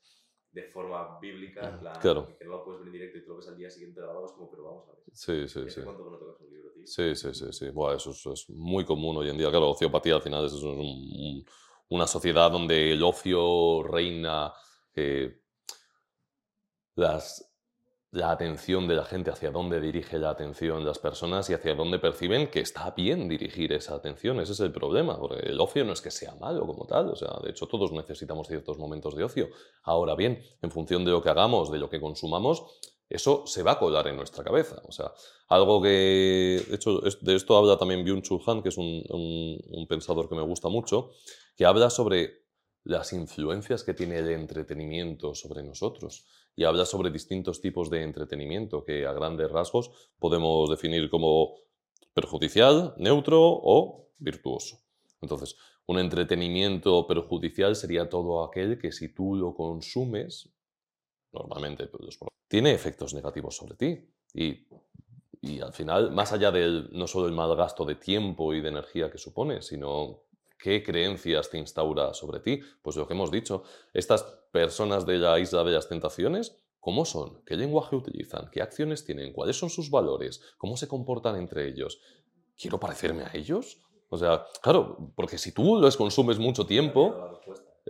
de forma bíblica, en plan, Claro. que no lo puedes ver en directo y te lo ves al día siguiente grabado, es como, pero vamos a ver. Sí, sí, ¿Hace sí. cuánto que no tocas un libro, tío? Sí, sí, sí, sí. Buah, eso es, es muy común hoy en día. Claro, oceopatía al final es un- un- una sociedad donde el ocio reina eh, las, la atención de la gente, hacia dónde dirige la atención las personas y hacia dónde perciben que está bien dirigir esa atención. Ese es el problema, porque el ocio no es que sea malo como tal. O sea, de hecho, todos necesitamos ciertos momentos de ocio. Ahora bien, en función de lo que hagamos, de lo que consumamos, eso se va a colar en nuestra cabeza. O sea, algo que, de hecho, de esto habla también Byung-Chul Han, que es un pensador que me gusta mucho, que habla sobre las influencias que tiene el entretenimiento sobre nosotros y habla sobre distintos tipos de entretenimiento que a grandes rasgos podemos definir como perjudicial, neutro o virtuoso. Entonces, un entretenimiento perjudicial sería todo aquel que si tú lo consumes, normalmente pues, tiene efectos negativos sobre ti. Y, y al final, más allá del no solo el mal gasto de tiempo y de energía que supone, sino qué creencias te instaura sobre ti, pues lo que hemos dicho, estas personas de la isla de las tentaciones, ¿cómo son? ¿Qué lenguaje utilizan? ¿Qué acciones tienen? ¿Cuáles son sus valores? ¿Cómo se comportan entre ellos? ¿Quiero parecerme a ellos? O sea, claro, porque si tú les consumes mucho tiempo.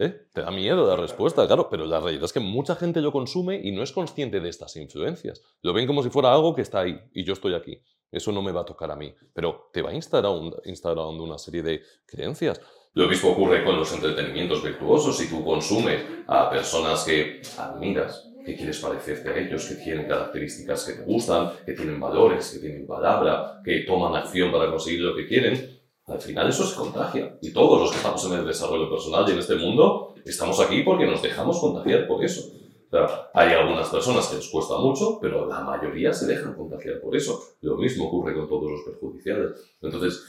¿Eh? Te da miedo la respuesta, claro, pero la realidad es que mucha gente lo consume y no es consciente de estas influencias. Lo ven como si fuera algo que está ahí y yo estoy aquí. Eso no me va a tocar a mí, pero te va instaurando, instaurando una serie de creencias. Lo mismo ocurre con los entretenimientos virtuosos. Si tú consumes a personas que admiras, que quieres parecerte a ellos, que tienen características que te gustan, que tienen valores, que tienen palabra, que toman acción para conseguir lo que quieren, al final eso se contagia. Y todos los que estamos en el desarrollo personal y en este mundo, estamos aquí porque nos dejamos contagiar por eso. O sea, hay algunas personas que les cuesta mucho, pero la mayoría se dejan contagiar por eso. Lo mismo ocurre con todos los perjudiciales. Entonces,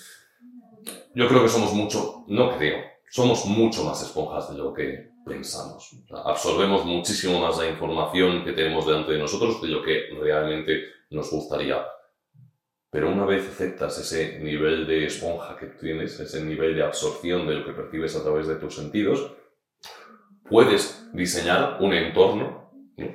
yo creo que somos mucho, no creo, somos mucho más esponjas de lo que pensamos. absorbemos muchísimo más la información que tenemos delante de nosotros de lo que realmente nos gustaría. Pero una vez aceptas ese nivel de esponja que tienes, ese nivel de absorción de lo que percibes a través de tus sentidos, puedes diseñar un entorno,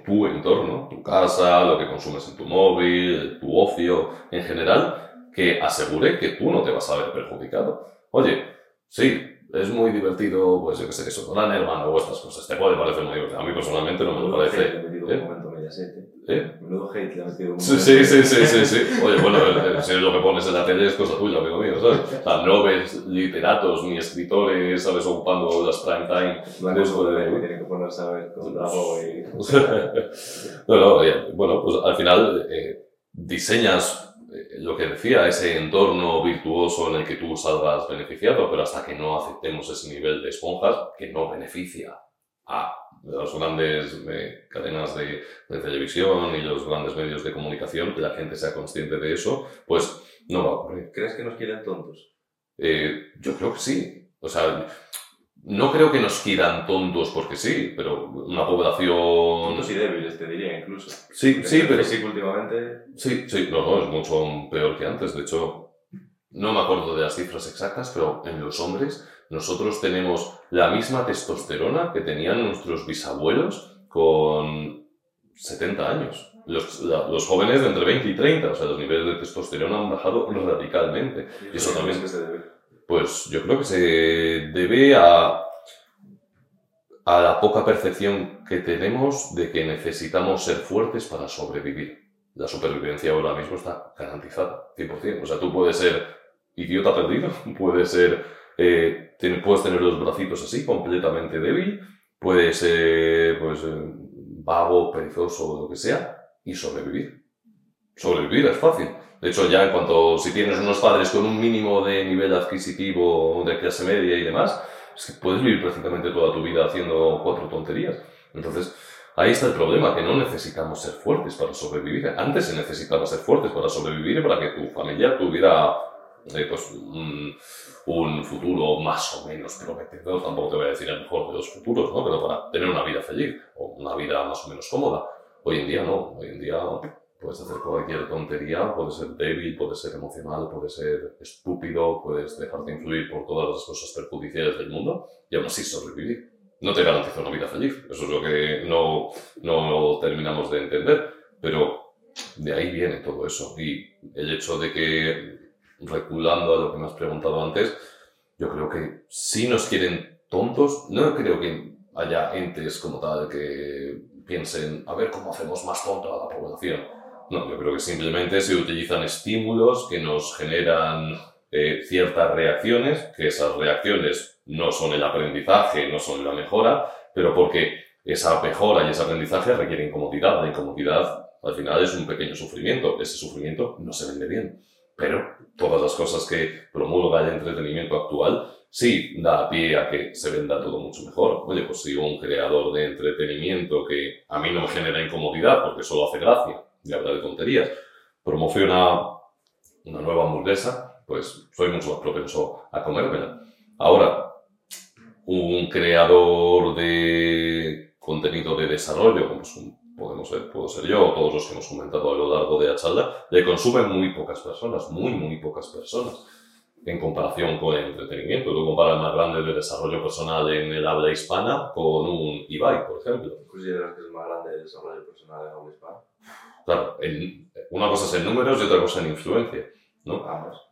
tu entorno, tu casa, lo que consumes en tu móvil, tu ocio en general, que asegure que tú no te vas a ver perjudicado. Oye, sí, es muy divertido, pues yo qué sé, eso, con hermano o estas cosas. Te puede parecer muy divertido. A mí personalmente no me lo parece. ¿Eh? ¿Eh? Menudo hate le ha metido un sí, sí, sí, sí, sí, sí. Oye, bueno, si es lo que pones en la tele es cosa tuya, amigo mío, ¿sabes? O sea, no ves literatos ni escritores, ¿sabes? Ocupando las prime time. No después de... Tienen que ponerse a ver con Drago y... no, no, oye, bueno, pues al final eh, diseñas lo que decía, ese entorno virtuoso en el que tú salgas beneficiado, pero hasta que no aceptemos ese nivel de esponjas que no beneficia a las grandes eh, cadenas de, televisión y los grandes medios de comunicación, que la gente sea consciente de eso, pues no va a ocurrir. ¿Crees que nos quieren tontos? Eh, yo creo que sí. O sea, no creo que nos quieran tontos porque sí, pero una población... Tontos y débiles, te diría incluso. Sí, sí, pero... Sí, últimamente... Sí, sí, no, no, es mucho peor que antes. De hecho, no me acuerdo de las cifras exactas, pero en los hombres nosotros tenemos la misma testosterona que tenían nuestros bisabuelos con 70 años. Los, los, jóvenes de entre 20 y 30, o sea, los niveles de testosterona han bajado radicalmente. Y eso también... se debe? Pues yo creo que se debe a, a la poca percepción que tenemos de que necesitamos ser fuertes para sobrevivir. La supervivencia ahora mismo está garantizada, 100%. O sea, tú puedes ser idiota perdido, puedes ser, eh, puedes tener los bracitos así, completamente débil, puedes ser, pues, eh, vago, perezoso lo que sea, y sobrevivir. Sobrevivir es fácil. De hecho, ya en cuanto si tienes unos padres con un mínimo de nivel adquisitivo de clase media y demás, es que puedes vivir prácticamente toda tu vida haciendo cuatro tonterías. Entonces, ahí está el problema, que no necesitamos ser fuertes para sobrevivir. Antes se necesitaba ser fuertes para sobrevivir para que tu familia tuviera eh, pues, un, un, futuro más o menos prometedor. Tampoco te voy a decir el mejor de los futuros, ¿no? pero para tener una vida feliz o una vida más o menos cómoda. Hoy en día no, hoy en día Puedes hacer cualquier tontería, puedes ser débil, puedes ser emocional, puedes ser estúpido, puedes dejarte influir por todas las cosas perjudiciales del mundo y aún así sobrevivir. No te garantiza una vida feliz, eso es lo que no, no terminamos de entender, pero de ahí viene todo eso. Y el hecho de que, reculando a lo que me has preguntado antes, yo creo que si nos quieren tontos, no creo que haya entes como tal que piensen a ver cómo hacemos más tonto a la población no, yo creo que simplemente se utilizan estímulos que nos generan eh, ciertas reacciones, que esas reacciones no son el aprendizaje, no son la mejora, pero porque esa mejora y ese aprendizaje requieren incomodidad. La incomodidad al final es un pequeño sufrimiento. Ese sufrimiento no se vende bien. Pero todas las cosas que promulga el entretenimiento actual sí da pie a que se venda todo mucho mejor. Oye, pues si un creador de entretenimiento que a mí no me genera incomodidad porque solo hace gracia, y habla de tonterías, promociona una nueva hamburguesa, pues soy mucho más propenso a comérmela. Ahora, un creador de contenido de desarrollo, como podemos ser, puedo ser yo, o todos los que hemos comentado a lo largo de la charla, le consumen muy pocas personas, muy, muy pocas personas, en comparación con el entretenimiento. Tú comparas el más grande de desarrollo personal en el habla hispana con un Ibai, por ejemplo. ¿Consideras que es el más grande de desarrollo personal en habla hispana? Claro, una cosa es en números y otra cosa en influencia, ¿no?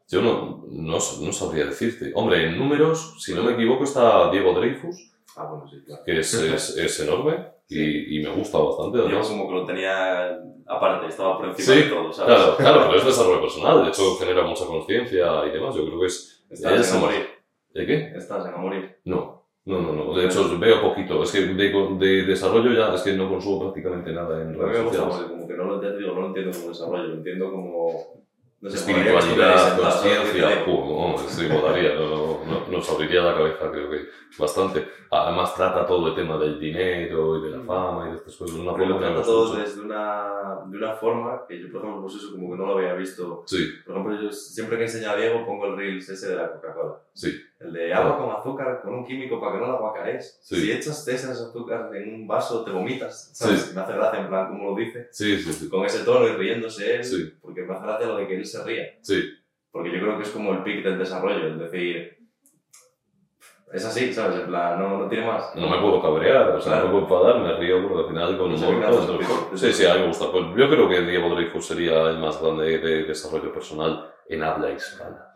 Yo no, no, no, sabría decirte. Hombre, en números, si no me equivoco, está Diego Dreyfus, ah, bueno, sí, claro. que es, es, es enorme y, y, me gusta bastante. Además. Yo como que lo tenía aparte, estaba por encima de todo, ¿sabes? Claro, claro, pero es desarrollo personal, de hecho genera mucha conciencia y demás. Yo creo que es... Estás en a morir. ¿De qué? Estás en a morir. No. No, no, no. De hecho, veo poquito. Es que de, desarrollo ya es que no consumo prácticamente nada en redes sociales. Como que no lo, entiendo, digo, no lo entiendo como desarrollo, lo entiendo como No sé, espiritualidad, conciencia, pum, sí, molaría, no, no, nos abriría la cabeza, creo que bastante. Además, trata todo el tema del dinero y de la fama y de estas cosas de una forma trata todo desde una, de una forma que yo, por ejemplo, pues eso como que no lo había visto. Sí, Por ejemplo, yo siempre que enseño a Diego pongo el Reels ese de la Coca-Cola. sí, El de agua con azúcar, con un químico para que no la guacarees. Sí. Si echas esas azúcar en un vaso, te vomitas. ¿Sabes? Sí. Me hace gracia, en plan, como lo dice. sí, sí, sí, Con ese tono y riéndose él. Porque me hace gracia lo de que él se ría. sí, Porque yo creo que es como el pic del desarrollo. Es decir, es así, ¿sabes? En plan, no, no tiene más. no me puedo cabrear, o sea, Claro. no me puedo enfadar, me río porque al final con No humor reír. Sí, sí, a mí me gusta. Pues yo creo que Diego Dreyfus sería el más grande de desarrollo personal en habla hispana.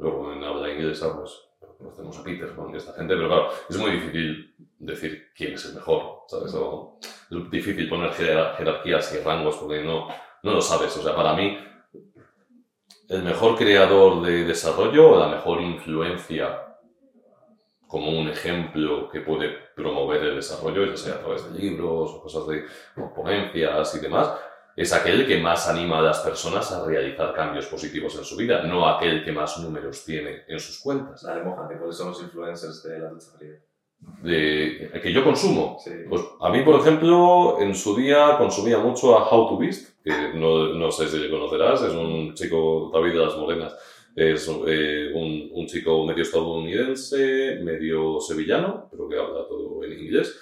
Luego en habla inglesa, pues conocemos a Peterson y esta gente, pero claro, es muy difícil decir quién es el mejor, ¿sabes? O es difícil poner jerar- jerarquías y rangos porque no, no lo sabes. O sea, para mí, el mejor creador de desarrollo o la mejor influencia como un ejemplo que puede promover el desarrollo, ya sea a través de libros o cosas de o ponencias y demás, es aquel que más anima a las personas a realizar cambios positivos en su vida, no aquel que más números tiene en sus cuentas. Dale, mojate, ¿cuáles son los influencers de la ducha fría? De, que yo consumo. Sí. Pues a mí, por ejemplo, en su día consumía mucho a How to Beast, que no, no sé si le conocerás, es un chico, David de las Morenas, es eh, un, un chico medio estadounidense, medio sevillano, pero que habla todo en inglés,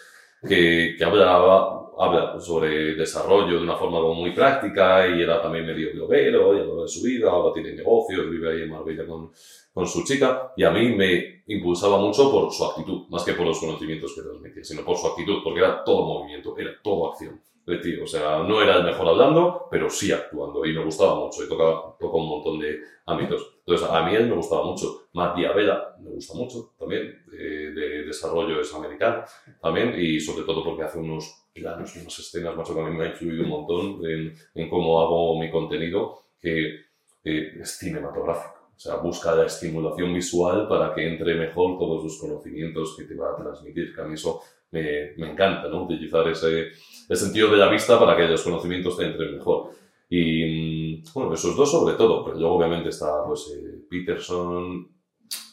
que, que hablaba, habla sobre desarrollo de una forma muy práctica y era también medio bloguero, y hablaba de su vida, ahora tiene negocios, vive ahí en Marbella con, con su chica y a mí me impulsaba mucho por su actitud, más que por los conocimientos que transmitía, sino por su actitud, porque era todo movimiento, era todo acción. De ti, o sea, no era el mejor hablando, pero sí actuando y me gustaba mucho y tocaba, toca un montón de ámbitos. Entonces, a mí él me gustaba mucho. Matt Diabela me gusta mucho también, de, de desarrollo es americano también y sobre todo porque hace unos planos, unas escenas, que a mí me ha influido un montón en, en cómo hago mi contenido, que eh, es cinematográfico. O sea, busca la estimulación visual para que entre mejor todos los conocimientos que te va a transmitir. Que a mí eso me, me encanta, ¿no? Utilizar ese el sentido de la vista para que los conocimientos te entren mejor. Y mm, bueno, esos dos sobre todo, pero luego obviamente está pues, eh, Peterson,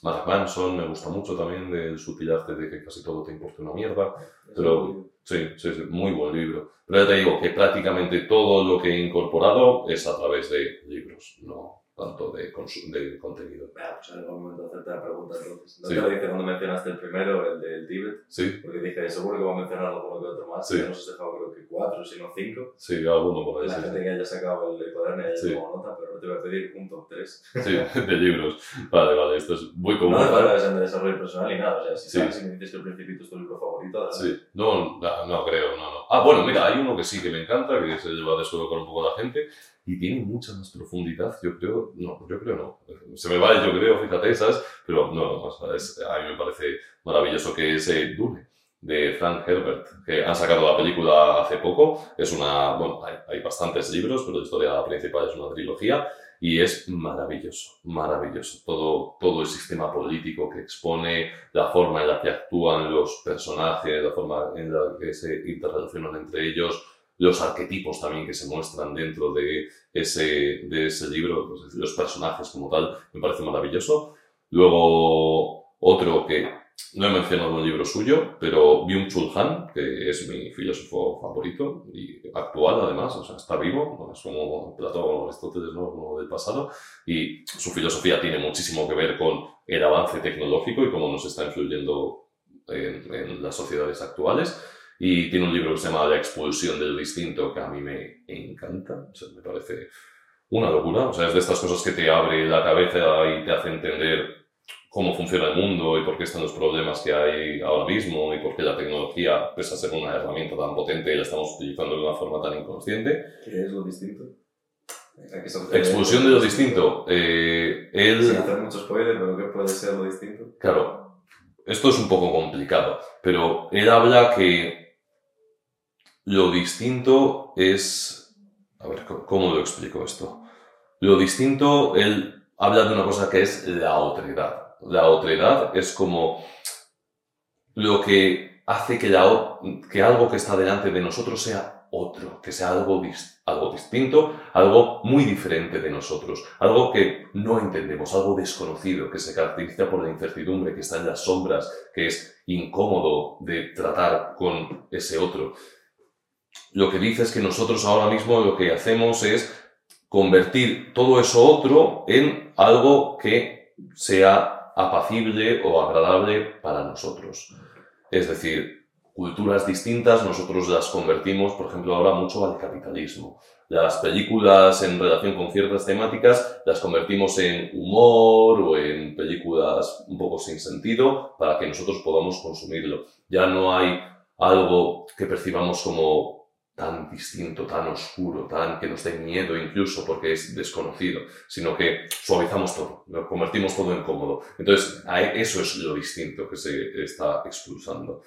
Mark Manson, me gusta mucho también del sutil arte de que casi todo te importa una mierda. Pero sí, sí, sí, muy buen libro. Pero ya te digo que prácticamente todo lo que he incorporado es a través de libros, no tanto de, de contenido. Ah, pues es el momento hacerte la pregunta entonces. ¿No Sí. te lo dije cuando mencionaste el primero, el del Tíbet? Sí, Porque dije, seguro que va a mencionar alguno que otro más. Sí. Ya nos has dejado creo que cuatro, si no cinco. sí, alguno por ahí. La sí, gente que haya sacado el cuaderno y haya Sí. nota, pero no te voy a pedir un top 3. Sí, de libros. Vale, vale, esto es muy común. No hace falta que sean de desarrollo personal ni nada. O sea, si, sabes, si me dices que el Principito es tu libro favorito, adelante. Sí, no, no, no creo, no, no. Ah, bueno, mira, hay uno que sí que me encanta, que se lleva de suelo con un poco la gente, y tiene mucha más profundidad, yo creo, no, yo creo no. Se me va yo creo, fíjate, ¿sabes? Pero no, no, o sea, es- a mí me parece maravilloso que es eh, Dune, de Frank Herbert, que han sacado la película hace poco. Es una, bueno, hay, hay bastantes libros, pero la historia principal es una trilogía. Y es maravilloso, maravilloso. Todo, todo el sistema político que expone, la forma en la que actúan los personajes, la forma en la que se interrelacionan entre ellos, los arquetipos también que se muestran dentro de ese, de ese libro, pues, los personajes como tal, me parece maravilloso. Luego, otro que no he mencionado un libro suyo, pero Byung-Chul Han, que es mi filósofo favorito y actual además, o sea, está vivo, no es como Platón o Aristóteles, ¿no? como del pasado, y su filosofía tiene muchísimo que ver con el avance tecnológico y cómo nos está influyendo en, en las sociedades actuales. Y tiene un libro que se llama La expulsión del distinto, que a mí me encanta, o sea, me parece una locura, o sea, es de estas cosas que te abre la cabeza y te hace entender cómo funciona el mundo y por qué están los problemas que hay ahora mismo y por qué la tecnología, pese a ser una herramienta tan potente, la estamos utilizando de una forma tan inconsciente. ¿Qué es lo distinto? Expulsión de lo distinto. Eh, él... Sin hacer mucho spoiler, pero ¿qué puede ser lo distinto? Claro, esto es un poco complicado, pero él habla que lo distinto es... A ver, ¿cómo- ¿cómo lo explico esto? Lo distinto, él habla de una cosa que es la otredad. La otredad es como lo que hace que, la, que algo que está delante de nosotros sea otro, que sea algo, algo distinto, algo muy diferente de nosotros, algo que no entendemos, algo desconocido, que se caracteriza por la incertidumbre, que está en las sombras, que es incómodo de tratar con ese otro. Lo que dice es que nosotros ahora mismo lo que hacemos es convertir todo eso otro en algo que sea apacible o agradable para nosotros. Es decir, culturas distintas nosotros las convertimos, por ejemplo, ahora mucho al capitalismo. Las películas en relación con ciertas temáticas las convertimos en humor o en películas un poco sin sentido para que nosotros podamos consumirlo. Ya no hay algo que percibamos como tan distinto, tan oscuro, tan que nos dé miedo incluso porque es desconocido, sino que suavizamos todo, lo convertimos todo en cómodo. Entonces, eso es lo distinto que se está expulsando.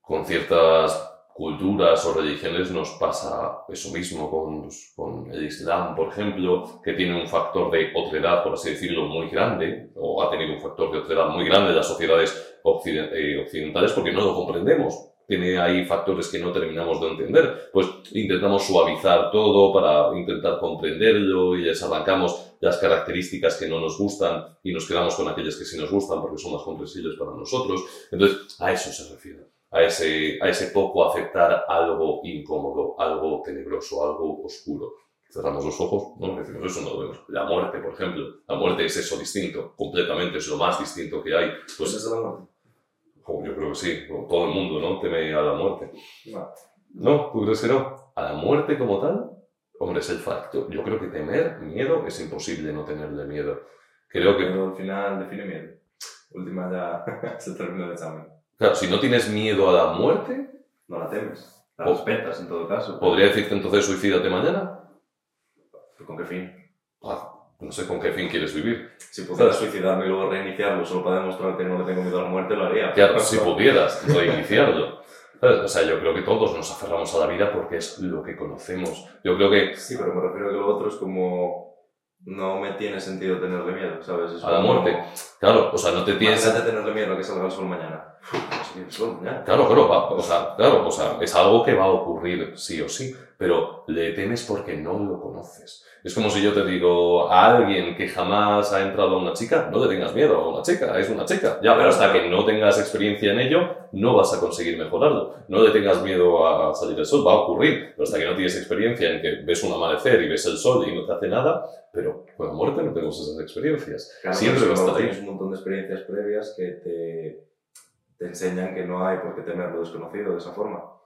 Con ciertas culturas o religiones nos pasa eso mismo con, con, el Islam, por ejemplo, que tiene un factor de otredad, por así decirlo, muy grande, o ha tenido un factor de otredad muy grande en las sociedades eh, occidentales porque no lo comprendemos tiene ahí factores que no terminamos de entender, pues intentamos suavizar todo para intentar comprenderlo y les arrancamos las características que no nos gustan y nos quedamos con aquellas que sí nos gustan porque son más comprensibles para nosotros. Entonces, a eso se refiere, a ese, a ese poco aceptar algo incómodo, algo tenebroso, algo oscuro. Cerramos los ojos, ¿no? Decimos eso, no lo vemos. La muerte, por ejemplo. La muerte es eso distinto, completamente, es lo más distinto que hay. Pues, es la muerte? Yo creo que sí, todo el mundo, ¿no? Teme a la muerte. No. ¿Tú crees que no? A la muerte como tal, hombre, es el facto. Yo creo que temer miedo es imposible no tenerle miedo. Creo que... Pero al final define miedo. Última ya se terminó el examen. Claro, si no tienes miedo a la muerte... No la temes. La respetas en todo caso. ¿Podría decirte entonces suicídate mañana? ¿Con qué fin? Ah, no sé con qué fin quieres vivir. Si pudieras suicidarme y luego reiniciarlo solo para demostrar que no le tengo miedo a la muerte, lo haría. Claro, si pudieras reiniciarlo. O sea, yo creo que todos nos aferramos a la vida porque es lo que conocemos. Yo creo que... Sí, pero me refiero a que lo otro es como... No me tiene sentido tenerle miedo, ¿sabes? a la muerte. Claro, o sea, no te tienes... de tenerle miedo a que salga el sol mañana. el sol mañana. Claro, claro, o sea, claro, o sea, es algo que va a ocurrir sí o sí, pero le temes porque no lo conoces. Es como si yo te digo a alguien que jamás ha entrado a una chica, no le tengas miedo a una chica, es una chica. Ya, pero hasta que no tengas experiencia en ello, no vas a conseguir mejorarlo. No le tengas miedo a salir el sol, va a ocurrir. Pero hasta que no tienes experiencia en que ves un amanecer y ves el sol y no te hace nada, pero con la muerte no tenemos esas experiencias. Siempre va a estar ahí. Tienes un montón de experiencias previas que te, te enseñan que no hay por qué temer lo desconocido de esa forma.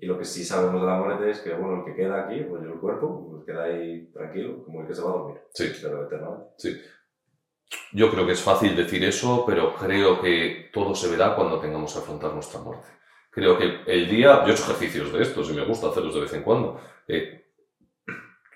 Y lo que sí sabemos de la muerte es que, bueno, el que queda aquí, pues el cuerpo, pues queda ahí tranquilo, como el que se va a dormir. Sí. Sí. Yo creo que es fácil decir eso, pero creo que todo se verá cuando tengamos que afrontar nuestra muerte. Creo que el día, yo he hecho ejercicios de estos y me gusta hacerlos de vez en cuando. Eh,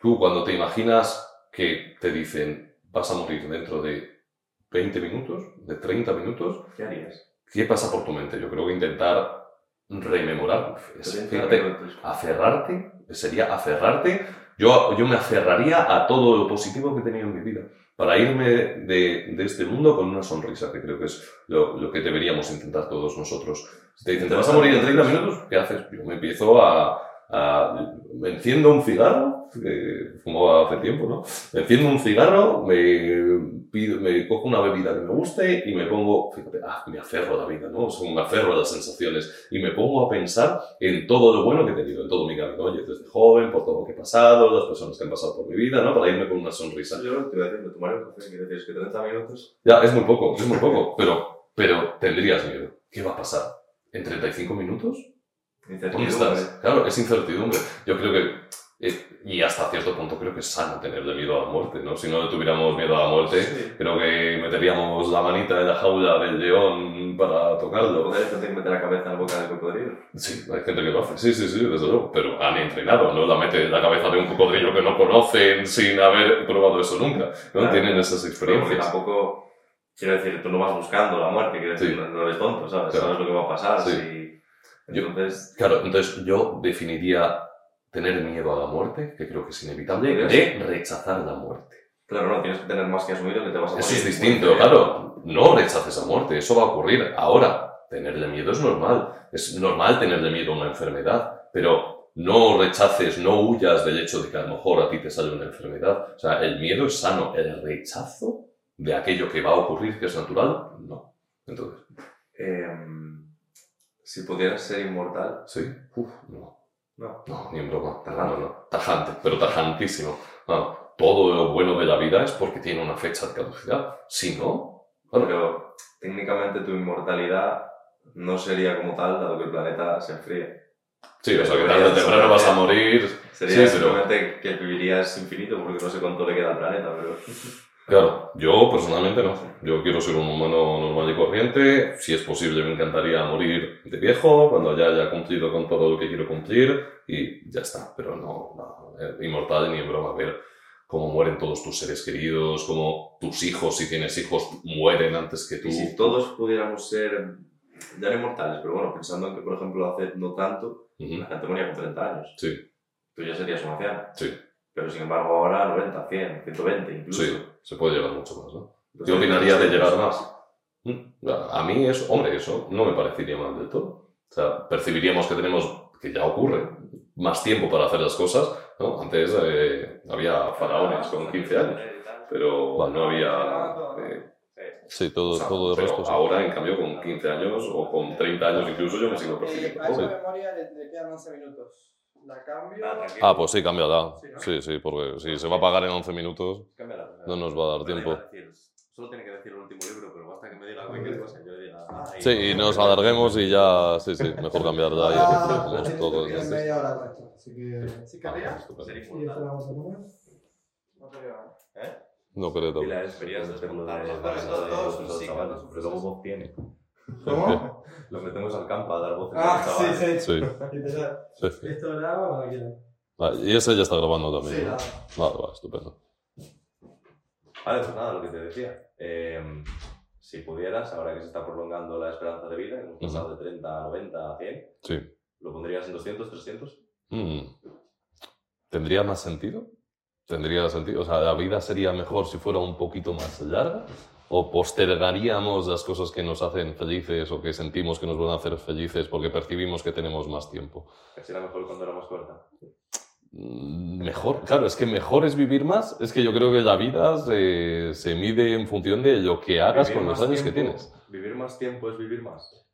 tú cuando te imaginas que te dicen vas a morir dentro de 20 minutos, de 30 minutos, ¿qué harías? ¿Qué pasa por tu mente? Yo creo que intentar rememorar. fíjate, aferrarte, sería aferrarte. Yo, yo me aferraría a todo lo positivo que he tenido en mi vida para irme de, de este mundo con una sonrisa, que creo que es lo, lo, que deberíamos intentar todos nosotros. Si te dicen, ¿te vas a morir en 30 minutos? ¿Qué haces? Yo me empiezo a, me enciendo un cigarro, que fumaba hace tiempo, ¿no? Me enciendo un cigarro, me, pido, me cojo una bebida que me guste y me pongo, fíjate, ah, me aferro a la vida, ¿no? O me aferro a las sensaciones y me pongo a pensar en todo lo bueno que he tenido, en todo mi camino, oye, desde joven, por todo lo que he pasado, las personas que han pasado por mi vida, ¿no? Para irme con una sonrisa. Yo te voy a decir, me tomaré un café, que decir, que 30 minutos. Ya, es muy poco, es muy poco, pero, pero tendrías miedo. ¿Qué va a pasar? ¿En 35 minutos? ¿Dónde estás? Claro, es incertidumbre. Yo creo que, eh, y hasta cierto punto creo que es sano tenerle miedo a la muerte, ¿no? Si no tuviéramos miedo a la muerte, creo que meteríamos la manita en la jaula del león para tocarlo. Hay gente que mete la cabeza en la boca del cocodrilo. Sí, hay gente que lo hace, sí, sí, sí, desde luego, pero han entrenado, no la mete en la cabeza de un cocodrilo que no conocen sin haber probado eso nunca, ¿no? Tienen esas experiencias. tampoco, quiero decir, tú no vas buscando la muerte, quiero decir, no eres tonto, ¿sabes? Sabes lo que va a pasar, sí. Entonces... claro, entonces yo definiría tener miedo a la muerte, que creo que es inevitable, de rechazar la muerte. Claro, no, tienes que tener más que asumido que te vas a morir. Eso es distinto, claro. No rechaces la muerte, eso va a ocurrir. Ahora, tenerle miedo es normal. Es normal tenerle miedo a una enfermedad, pero no rechaces, no huyas del hecho de que a lo mejor a ti te sale una enfermedad. O sea, el miedo es sano, el rechazo de aquello que va a ocurrir, que es natural, no. Entonces, Em, si pudieras ser inmortal, sí, uf, no. no. No, ni en broma. No, no, no. Tajante, pero tajantísimo. Todo lo bueno de la vida es porque tiene una fecha de caducidad. Si no, bueno, Pero técnicamente tu inmortalidad no sería como tal, dado que el planeta se enfríe. sí, o sea que tarde o temprano vas a morir. Sería Sí, pero- simplemente que vivirías infinito, porque no sé cuánto le queda al planeta, pero... Claro, yo personalmente no. Yo quiero ser un humano normal y corriente. Si es posible, me encantaría morir de viejo, cuando ya haya cumplido con todo lo que quiero cumplir y ya está. Pero no, no, eh, inmortal ni en broma. Ver cómo mueren todos tus seres queridos, cómo tus hijos, si tienes hijos, mueren antes que tú. Y si todos pudiéramos ser, ya no inmortales, pero bueno, pensando en que, por ejemplo, hace no tanto, Ujú, la gente moría con 30 años. Sí, Tú ya serías un anciano. sí, Pero sin embargo ahora 90, 100, 120 incluso. sí. Se puede llegar mucho más, ¿no? Entonces, Yo opinaría de llegar más. Mm, A mí eso, hombre, eso no me parecería mal del todo. O sea, percibiríamos que tenemos, que ya ocurre, más tiempo para hacer las cosas, ¿no? Antes eh, había faraones con 15 años, pero no había... eh, Sí, todo, O sea, todo el resto sí. ahora, en cambio, con 15 años o con 30 años incluso, yo me sigo Eh, percibiendo joven. memoria le quedan 11 minutos. La cambio. Ah. Ah, pues sí, cámbiala. Sí, ¿no? Sí, sí, porque si se va a pagar en 11 minutos, Cámbiala. no nos va a dar tiempo. Solo tiene que decir el último libro, pero basta que me diga cualquier cosa. Yo le diga. ah, Sí, y nos alarguemos y ya, sí, sí, mejor cambiarla y Ah, hacemos tiene- todo. tiene sí. media hora con esto, Así que. ¿Sí Ah, querrías? estupendo. Ser Sí, esto lo inmortal. vamos a poner. No creo, ¿eh? No creo Y tampoco. la experiencia de los Todos- todos los sí, chavales, todos pero luego voz tiene. ¿Cómo? Lo metemos al campo a dar voces Ah, sí, sí. Sí, sí, sí. Esto graba cuando quieran. Vale, y ese ya está grabando también. Sí, ¿no? Vale, vale, estupendo. Vale, pues nada, lo que te decía. Eh, si pudieras, ahora que se está prolongando la esperanza de vida, hemos pasado de 30 a 90 a 100, Sí. ¿lo pondrías en 200, 300? Mm. ¿Tendría más sentido? ¿Tendría sentido? O sea, ¿la vida sería mejor si fuera un poquito más larga? ¿O postergaríamos las cosas que nos hacen felices o que sentimos que nos van a hacer felices porque percibimos que tenemos más tiempo? Que era mejor cuando era más corta. Mm, Mejor, claro, es que mejor es vivir más. Es que yo creo que la vida se, se mide en función de lo que hagas Vivir con los años que tienes. Vivir más tiempo es vivir más.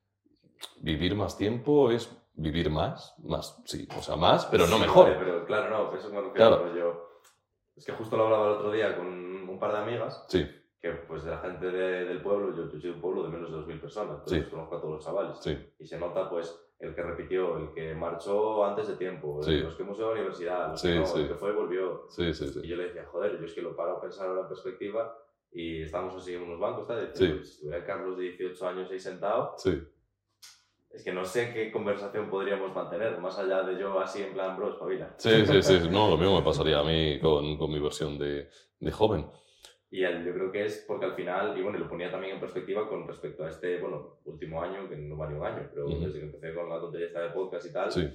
Vivir más tiempo es vivir más, más, sí, o sea, más, pero no Sí, mejor. vale, pero claro, no, eso me refiero. Claro. Yo, es que justo lo hablaba el otro día con un par de amigas, Sí, que pues de la gente de- del pueblo, yo, yo soy de un pueblo de menos de 2.000 personas, entonces Sí. conozco a todos los chavales. sí, Y se nota pues el que repitió, el que marchó antes de tiempo, Sí. los que hemos ido a la universidad, los que no, el que fue y volvió. Y yo le decía, joder, yo es que lo paro a pensar ahora en perspectiva y estamos así en unos bancos, Sí. "Pues, si estuviera Carlos de 18 años ahí sentado, es que no sé qué conversación podríamos mantener, más allá de yo así en plan, bro, espabila. sí, sí, sí. No, lo mismo me pasaría a mí con, con mi versión de, de joven. Y el- yo creo que es porque al final, y bueno, lo ponía también en perspectiva con respecto a este, bueno, último año, que no va ni un año, pero Ujú. desde que empecé con la tontería de podcast y tal, Sí,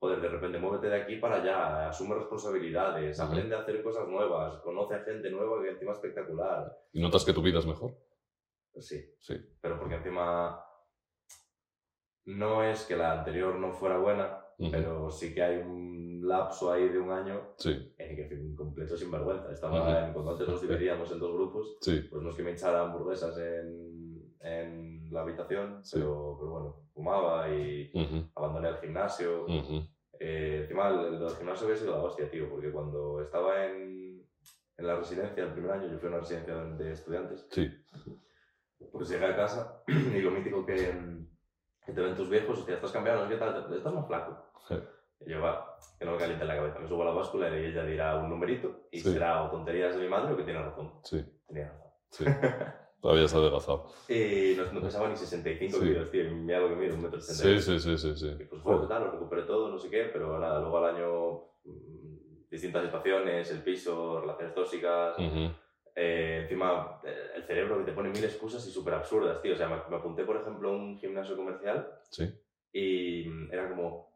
joder, de repente muévete de aquí para allá, asume responsabilidades, Ujú. aprende a hacer cosas nuevas, conoce a gente nueva que encima es espectacular. ¿y notas que tu vida es mejor? Sí, Sí, pero porque encima no es que la anterior no fuera buena, Ujú. pero sí que hay un lapso ahí de un año sí, en el que fui un completo sinvergüenza. Estaba en, cuando antes nos dividíamos en dos grupos, sí, pues no es que me echara hamburguesas en, en la habitación, Sí. pero, pero bueno, fumaba y ujú, abandoné el gimnasio. ujú, Eh, encima, el, el gimnasio había sido la hostia, tío, porque cuando estaba en, en la residencia el primer año, yo fui a una residencia de estudiantes, pues llegué a casa y lo mítico que, que te ven tus viejos, hostia, estás cambiando, ¿qué tal? Estás más flaco. Yo, va, que no me caliente la cabeza, me subo a la báscula y ella dirá un numerito y Sí. será o tonterías de mi madre o que tiene razón. sí, Tenía razón. sí. Todavía se ha adelgazado. Y no, no pesaba ni 65 Sí. kilos, tío, mira lo que mido, un metro Sí, sí, sí, sí, sí. Y pues bueno, tal, lo recuperé todo, no sé qué, pero nada, luego al año mm, distintas situaciones, el piso, relaciones tóxicas, eh, encima eh, el cerebro que te pone mil excusas y súper absurdas, tío. O sea, me, me apunté, por ejemplo, a un gimnasio comercial Sí, y mm, era como,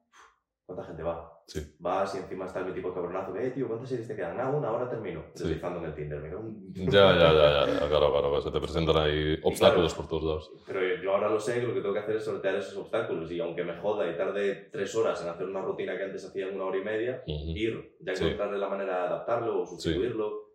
¿cuánta gente va? Sí. Vas y encima está el mítico cabronazo que, eh, tío, ¿cuántas series te quedan? Ah, una, ahora termino. Sí. Deslizando en el Tinder. Me cago Ya, ya, ya, ya, claro, claro, se te presentan ahí obstáculos por todos lados. Pero yo ahora lo sé, que lo que tengo que hacer es sortear esos obstáculos. Y aunque me joda y tarde tres horas en hacer una rutina que antes hacía en una hora y media, Ujú. ir, ya Sí. encontrarle la manera de adaptarlo o sustituirlo,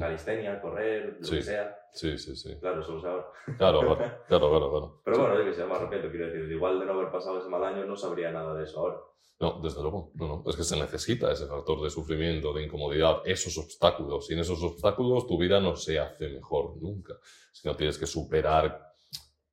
calistenia, correr, lo Sí. que sea. Sí, sí, sí. Claro, sé ahora. Claro, claro, claro, claro. claro. Pero bueno, yo que sé, me arrepiento, quiero decir. Igual de no haber pasado ese mal año no sabría nada de eso ahora. No, desde luego. No, no. Es que se necesita ese factor de sufrimiento, de incomodidad, esos obstáculos. Sin esos obstáculos tu vida no se hace mejor nunca. Si no tienes que superar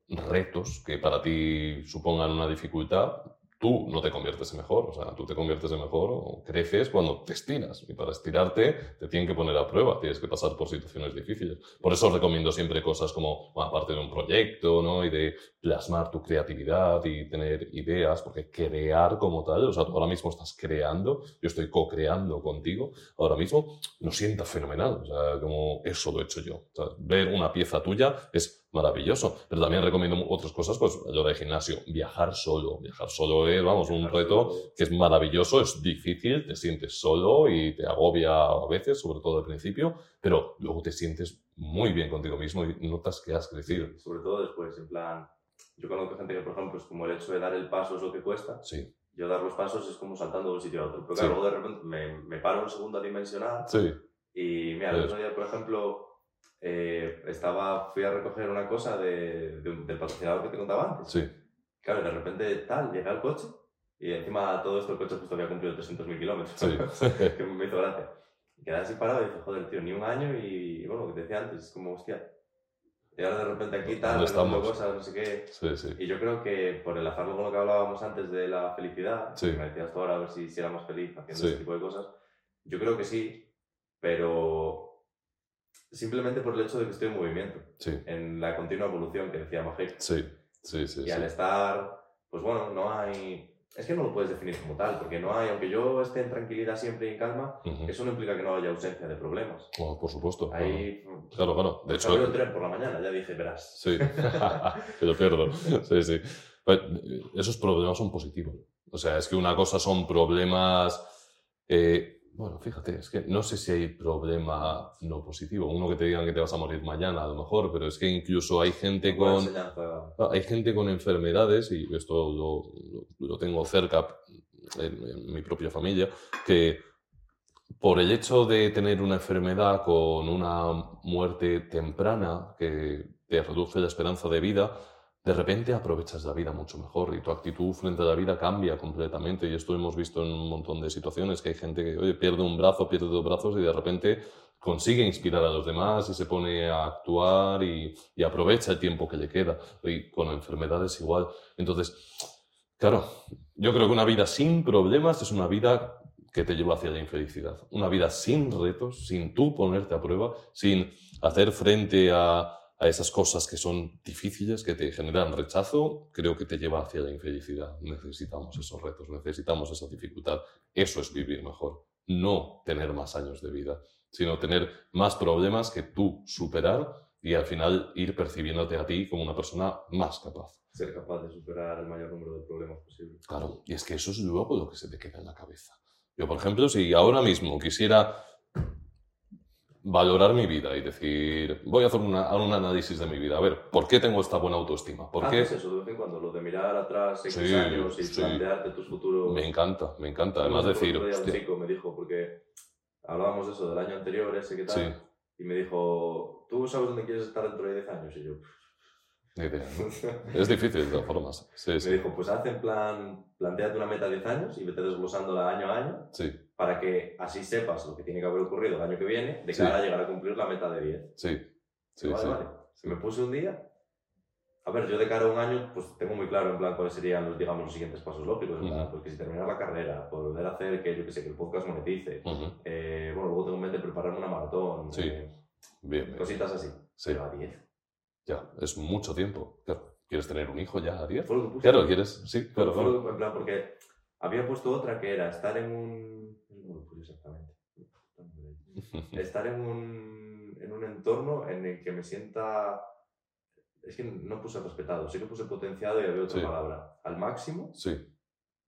retos que para ti supongan una dificultad, tú no te conviertes en mejor. O sea, tú te conviertes en mejor o creces cuando te estiras. Y para estirarte te tienen que poner a prueba, tienes que pasar por situaciones difíciles. Por eso os recomiendo siempre cosas como, aparte de un proyecto, ¿no? Y de plasmar tu creatividad y tener ideas, porque crear como tal, o sea, tú ahora mismo estás creando, yo estoy co-creando contigo, ahora mismo lo sienta fenomenal, o sea, como eso lo he hecho yo. O sea, ver una pieza tuya es maravilloso, pero también recomiendo otras cosas, pues lo de gimnasio, viajar solo, viajar solo es, vamos, un reto que es maravilloso, es difícil, te sientes solo y te agobia a veces, sobre todo al principio, pero luego te sientes muy bien contigo mismo y notas que has crecido. Sobre todo después, en plan. Yo conozco gente que, por ejemplo, es como el hecho de dar el paso es lo que cuesta. Sí, Yo dar los pasos es como saltando de un sitio a otro. Pero Sí. claro, luego de repente me, me paro en segunda dimensional sí, y mira, el otro día, por ejemplo, eh, estaba, fui a recoger una cosa de, de del patrocinador que te contaba antes. sí. Claro, de repente tal, llega el coche y encima todo esto el coche justo había cumplido 300.000 kilómetros. Sí. que me hizo gracia. Y quedé así parado y dije, joder, tío, ni un año y, y bueno, lo que te decía antes, es como, hostia. Y ahora de repente aquí tal, cosas, no sé qué. Sí, sí. Y yo creo que por enlazarlo con lo que hablábamos antes de la felicidad, Sí. que me decías tú ahora a ver si, si éramos felices haciendo Sí. ese tipo de cosas, yo creo que sí, pero simplemente por el hecho de que estoy en movimiento, Sí, en la continua evolución que decía Majek. sí, sí, sí. Y al estar, pues bueno, no hay... Es que no lo puedes definir como tal, porque no hay, aunque yo esté en tranquilidad siempre y en calma, eso no implica que no haya ausencia de problemas. Oh, por supuesto. claro. Ahí, Claro, claro. De de hecho, el tren por la mañana, ya dije, verás. Sí, que lo pierdo. Sí, sí. Pues, esos problemas son positivos. O sea, es que una cosa son problemas. eh, bueno, fíjate, es que no sé si hay problema no positivo. Uno que te digan que te vas a morir mañana, a lo mejor, pero es que incluso hay gente con. Ah, Hay gente con enfermedades, y esto lo, lo- lo tengo cerca en, en mi propia familia, que por el hecho de tener una enfermedad con una muerte temprana que te reduce la esperanza de vida, de repente aprovechas la vida mucho mejor y tu actitud frente a la vida cambia completamente. Y esto hemos visto en un montón de situaciones, que hay gente que pierde un brazo, pierde dos brazos y de repente consigue inspirar a los demás y se pone a actuar y, y aprovecha el tiempo que le queda. Y con enfermedades igual. Entonces, claro, yo creo que una vida sin problemas es una vida que te lleva hacia la infelicidad. Una vida sin retos, sin tú ponerte a prueba, sin hacer frente a, a esas cosas que son difíciles, que te generan rechazo, creo que te lleva hacia la infelicidad. Necesitamos esos retos, necesitamos esa dificultad. Eso es vivir mejor. No tener más años de vida, sino tener más problemas que tú superar y al final ir percibiéndote a ti como una persona más capaz. Ser capaz de superar el mayor número de problemas posible. Claro, y es que eso es luego lo que se te queda en la cabeza. Yo, por ejemplo, si ahora mismo quisiera valorar mi vida y decir, voy a hacer una- un análisis de mi vida, a ver, ¿por qué tengo esta buena autoestima? ¿Por qué? Eso de vez en cuando, lo de mirar atrás X Sí, años y sí. plantearte. Me encanta, me encanta. Además decir, Un chico me dijo, porque hablábamos de eso del año anterior, ese que tal, sí, y me dijo, ¿tú sabes dónde quieres estar dentro de 10 años? Y yo. Es difícil de todas formas. Me dijo, pues haz en plan, planteate una meta de 10 años y vete desglosándola año a año sí, para que así sepas lo que tiene que haber ocurrido el año que viene de Sí. cara a llegar a cumplir la meta de 10. sí, sí, vale, sí. vale. Se me puse un día. A ver, yo de cara a un año, pues tengo muy claro en plan cuáles serían los, digamos, los siguientes pasos lógicos. En plan, Ujú. pues que si terminar la carrera, poder hacer que, yo que sé, que el podcast monetice. Ujú. Eh, bueno, luego tengo en mente prepararme una maratón. Sí. eh, Bien, bien. cositas así. Sí, Pero a 10. ya, es mucho tiempo. Claro, ¿quieres tener un hijo ya a 10? Fue lo que puse. Claro, ¿quieres? Sí, claro, claro. en plan, porque había puesto otra que era estar en un. ¿Cómo lo exactamente? Estar en un, en un entorno en el que me sienta. Es que no puse respetado, sí que puse potenciado y había otra Sí. palabra. Al máximo Sí,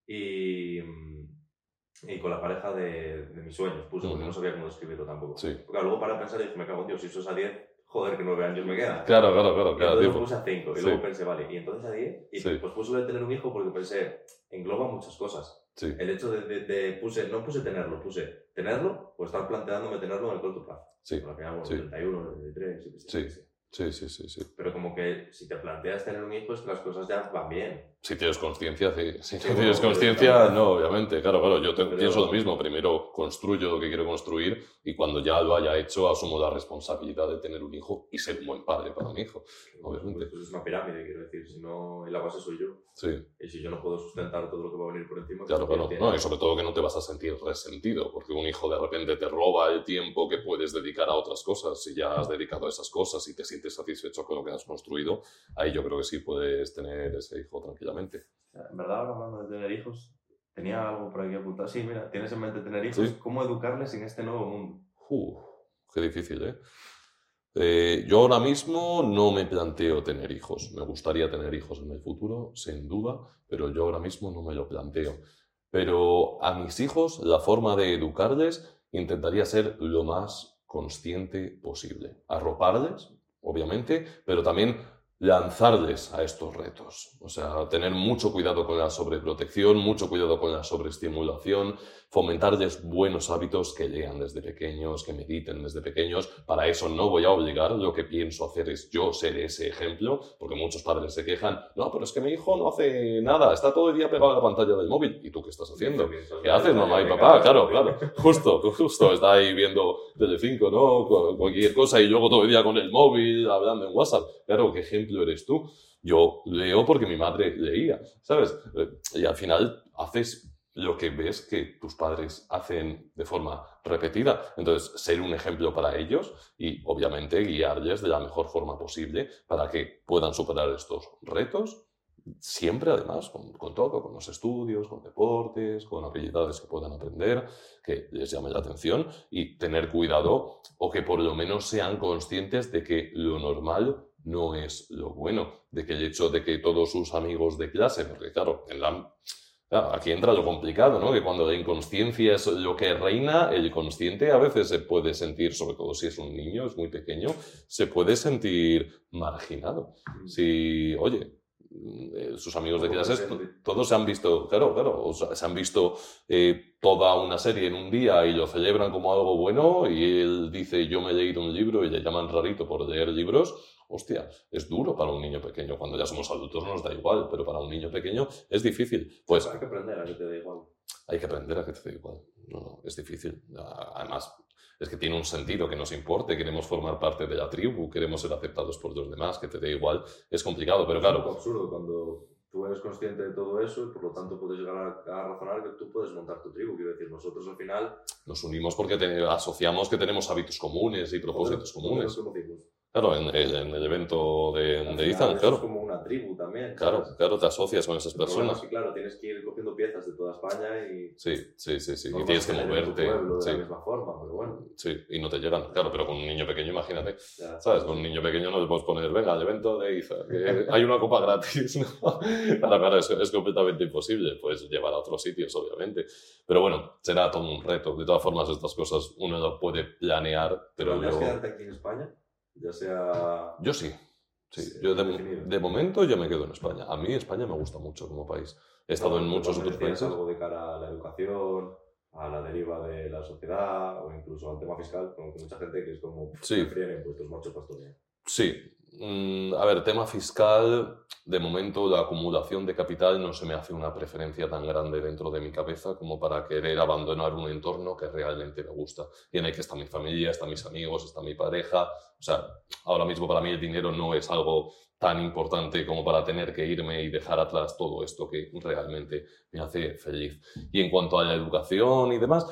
y, y con la pareja de, de mis sueños, puse, porque Ujú. no sabía cómo describirlo tampoco. Sí. Porque luego para pensar y dije, me cago en Dios, si eso es a 10, joder, que 9 años me quedan. Claro, claro, claro, Y claro. entonces tipo. puse a 5 y Sí. luego pensé, vale, y entonces a 10, y Sí. pues puse lo de tener un hijo porque pensé, engloba muchas cosas. Sí, El hecho de, de, de- puse, no puse tenerlo, puse tenerlo o estar planteándome tenerlo en el corto plazo. sí, Al final, bueno, Sí. 31, 33, yo qué sé, Sí. sí, sí, sí, sí. Pero como que si te planteas tener un hijo es que las cosas ya van bien. Si tienes conciencia, sí. Si no tienes conciencia, no, obviamente. Claro, claro, yo pienso lo mismo. Primero construyo lo que quiero construir y cuando ya lo haya hecho, asumo la responsabilidad de tener un hijo y ser un buen padre para mi hijo. Obviamente. Pues es una pirámide, quiero decir. Si no, en la base soy yo. Sí, Y si yo no puedo sustentar todo lo que va a venir por encima, claro, pues claro. ¿quién No, y sobre todo que no te vas a sentir resentido, porque un hijo de repente te roba el tiempo que puedes dedicar a otras cosas. Si ya has dedicado a esas cosas y te sientes satisfecho con lo que has construido, ahí yo creo que sí puedes tener ese hijo En verdad, ahora hablando de tener hijos, tenía algo por aquí apuntado. Sí, mira, tienes en mente tener hijos. Sí. ¿Cómo educarles en este nuevo mundo? Uf, qué difícil, ¿eh? Eh, Yo ahora mismo no me planteo tener hijos. Me gustaría tener hijos en el futuro, sin duda, pero yo ahora mismo no me lo planteo. Pero a mis hijos, la forma de educarles intentaría ser lo más consciente posible. Arroparles, obviamente, pero también lanzarles a estos retos. O sea, tener mucho cuidado con la sobreprotección, mucho cuidado con la sobreestimulación, fomentarles buenos hábitos que lean desde pequeños, que mediten desde pequeños. Para eso no voy a obligar, lo que pienso hacer es yo ser ese ejemplo, porque muchos padres se quejan, no, pero es que mi hijo no hace nada, está todo el día pegado a la pantalla del móvil. ¿Y tú qué estás haciendo? ¿Qué haces, mamá y papá? Claro, claro. Justo, justo. Está ahí viendo Telecinco, ¿no? Cu- Cualquier cosa y luego todo el día con el móvil, hablando en WhatsApp. Claro, ¿qué ejemplo eres tú? Yo leo porque mi madre leía, ¿sabes? Eh, Y al final haces lo que ves que tus padres hacen de forma repetida. Entonces, ser un ejemplo para ellos y, obviamente, guiarles de la mejor forma posible para que puedan superar estos retos siempre además con, con todo, con los estudios, con deportes, con habilidades que puedan aprender, que les llame la atención y tener cuidado o que por lo menos sean conscientes de que lo normal no es lo bueno, de que el hecho de que todos sus amigos de clase, porque claro, en la... claro, aquí entra lo complicado, ¿no? Que cuando la inconsciencia es lo que reina, el consciente a veces se puede sentir, sobre todo si es un niño, es muy pequeño, se puede sentir marginado. Si, oye, eh, sus amigos de clases, todos se han visto, claro, claro, o sea, se han visto eh, toda una serie en un día y lo celebran como algo bueno y él dice yo me he leído un libro y le llaman rarito por leer libros, hostia, es duro para un niño pequeño. Cuando ya somos adultos nos da igual, pero para un niño pequeño es difícil. Pues hay que aprender a que te dé igual. hay que aprender a que te dé igual. No, no, es difícil. Ah, Además, es que tiene un sentido que nos importe, queremos formar parte de la tribu, queremos ser aceptados por los demás, que te dé igual. Es complicado, pero Es un claro, absurdo cuando tú eres consciente de todo eso y por lo tanto puedes llegar a, a razonar que tú puedes montar tu tribu. Quiero decir, nosotros al final nos unimos porque te- asociamos que tenemos hábitos comunes y propósitos comunes. Claro, en el, en el evento de, de Ethan, eso Es claro. como una tribu también. Claro, ¿sabes? claro, te asocias con esas personas. es que, claro, tienes que ir cogiendo piezas de toda España y. Sí, sí, sí, sí. no Y tienes que moverte. pueblo de Sí, la misma forma, pero bueno. sí, y no te llegan. Claro, pero con un niño pequeño, imagínate. ya. ¿Sabes? Con un niño pequeño no le puedes poner, venga, al evento de Iza, que hay una copa gratis, ¿no? Claro, claro, es, es completamente imposible, pues llevar a otros sitios, obviamente. Pero bueno, será todo un reto. De todas formas, estas cosas uno no puede planear, Pero ¿planeas yo... quedarte aquí en España? Ya sea. Yo sí. Sí, Sí, yo de, de momento ya me quedo en España. A mí España me gusta mucho como país. He estado en Bueno, muchos otros países. algo de cara a la educación, a la deriva de la sociedad o incluso al tema fiscal, que mucha gente que es como Sí. prefiere impuestos macho pastoreo. Sí. Mm, a ver, tema fiscal, de momento la acumulación de capital no se me hace una preferencia tan grande dentro de mi cabeza como para querer abandonar un entorno que realmente me gusta. Y en que está mi familia, están mis amigos, está mi pareja. O sea, ahora mismo para mí el dinero no es algo tan importante como para tener que irme y dejar atrás todo esto que realmente me hace feliz. Y en cuanto a la educación y demás,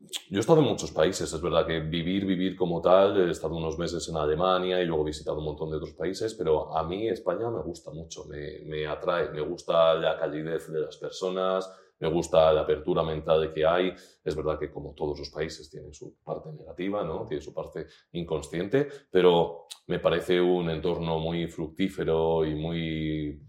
yo he estado en muchos países, es verdad que vivir, vivir como tal, he estado unos meses en Alemania y luego he visitado un montón de otros países, pero a mí España me gusta mucho, me, me atrae, me gusta la calidez de las personas, me gusta la apertura mental que hay. Es verdad que como todos los países tiene su parte negativa, ¿no? tiene su parte inconsciente, pero me parece un entorno muy fructífero y muy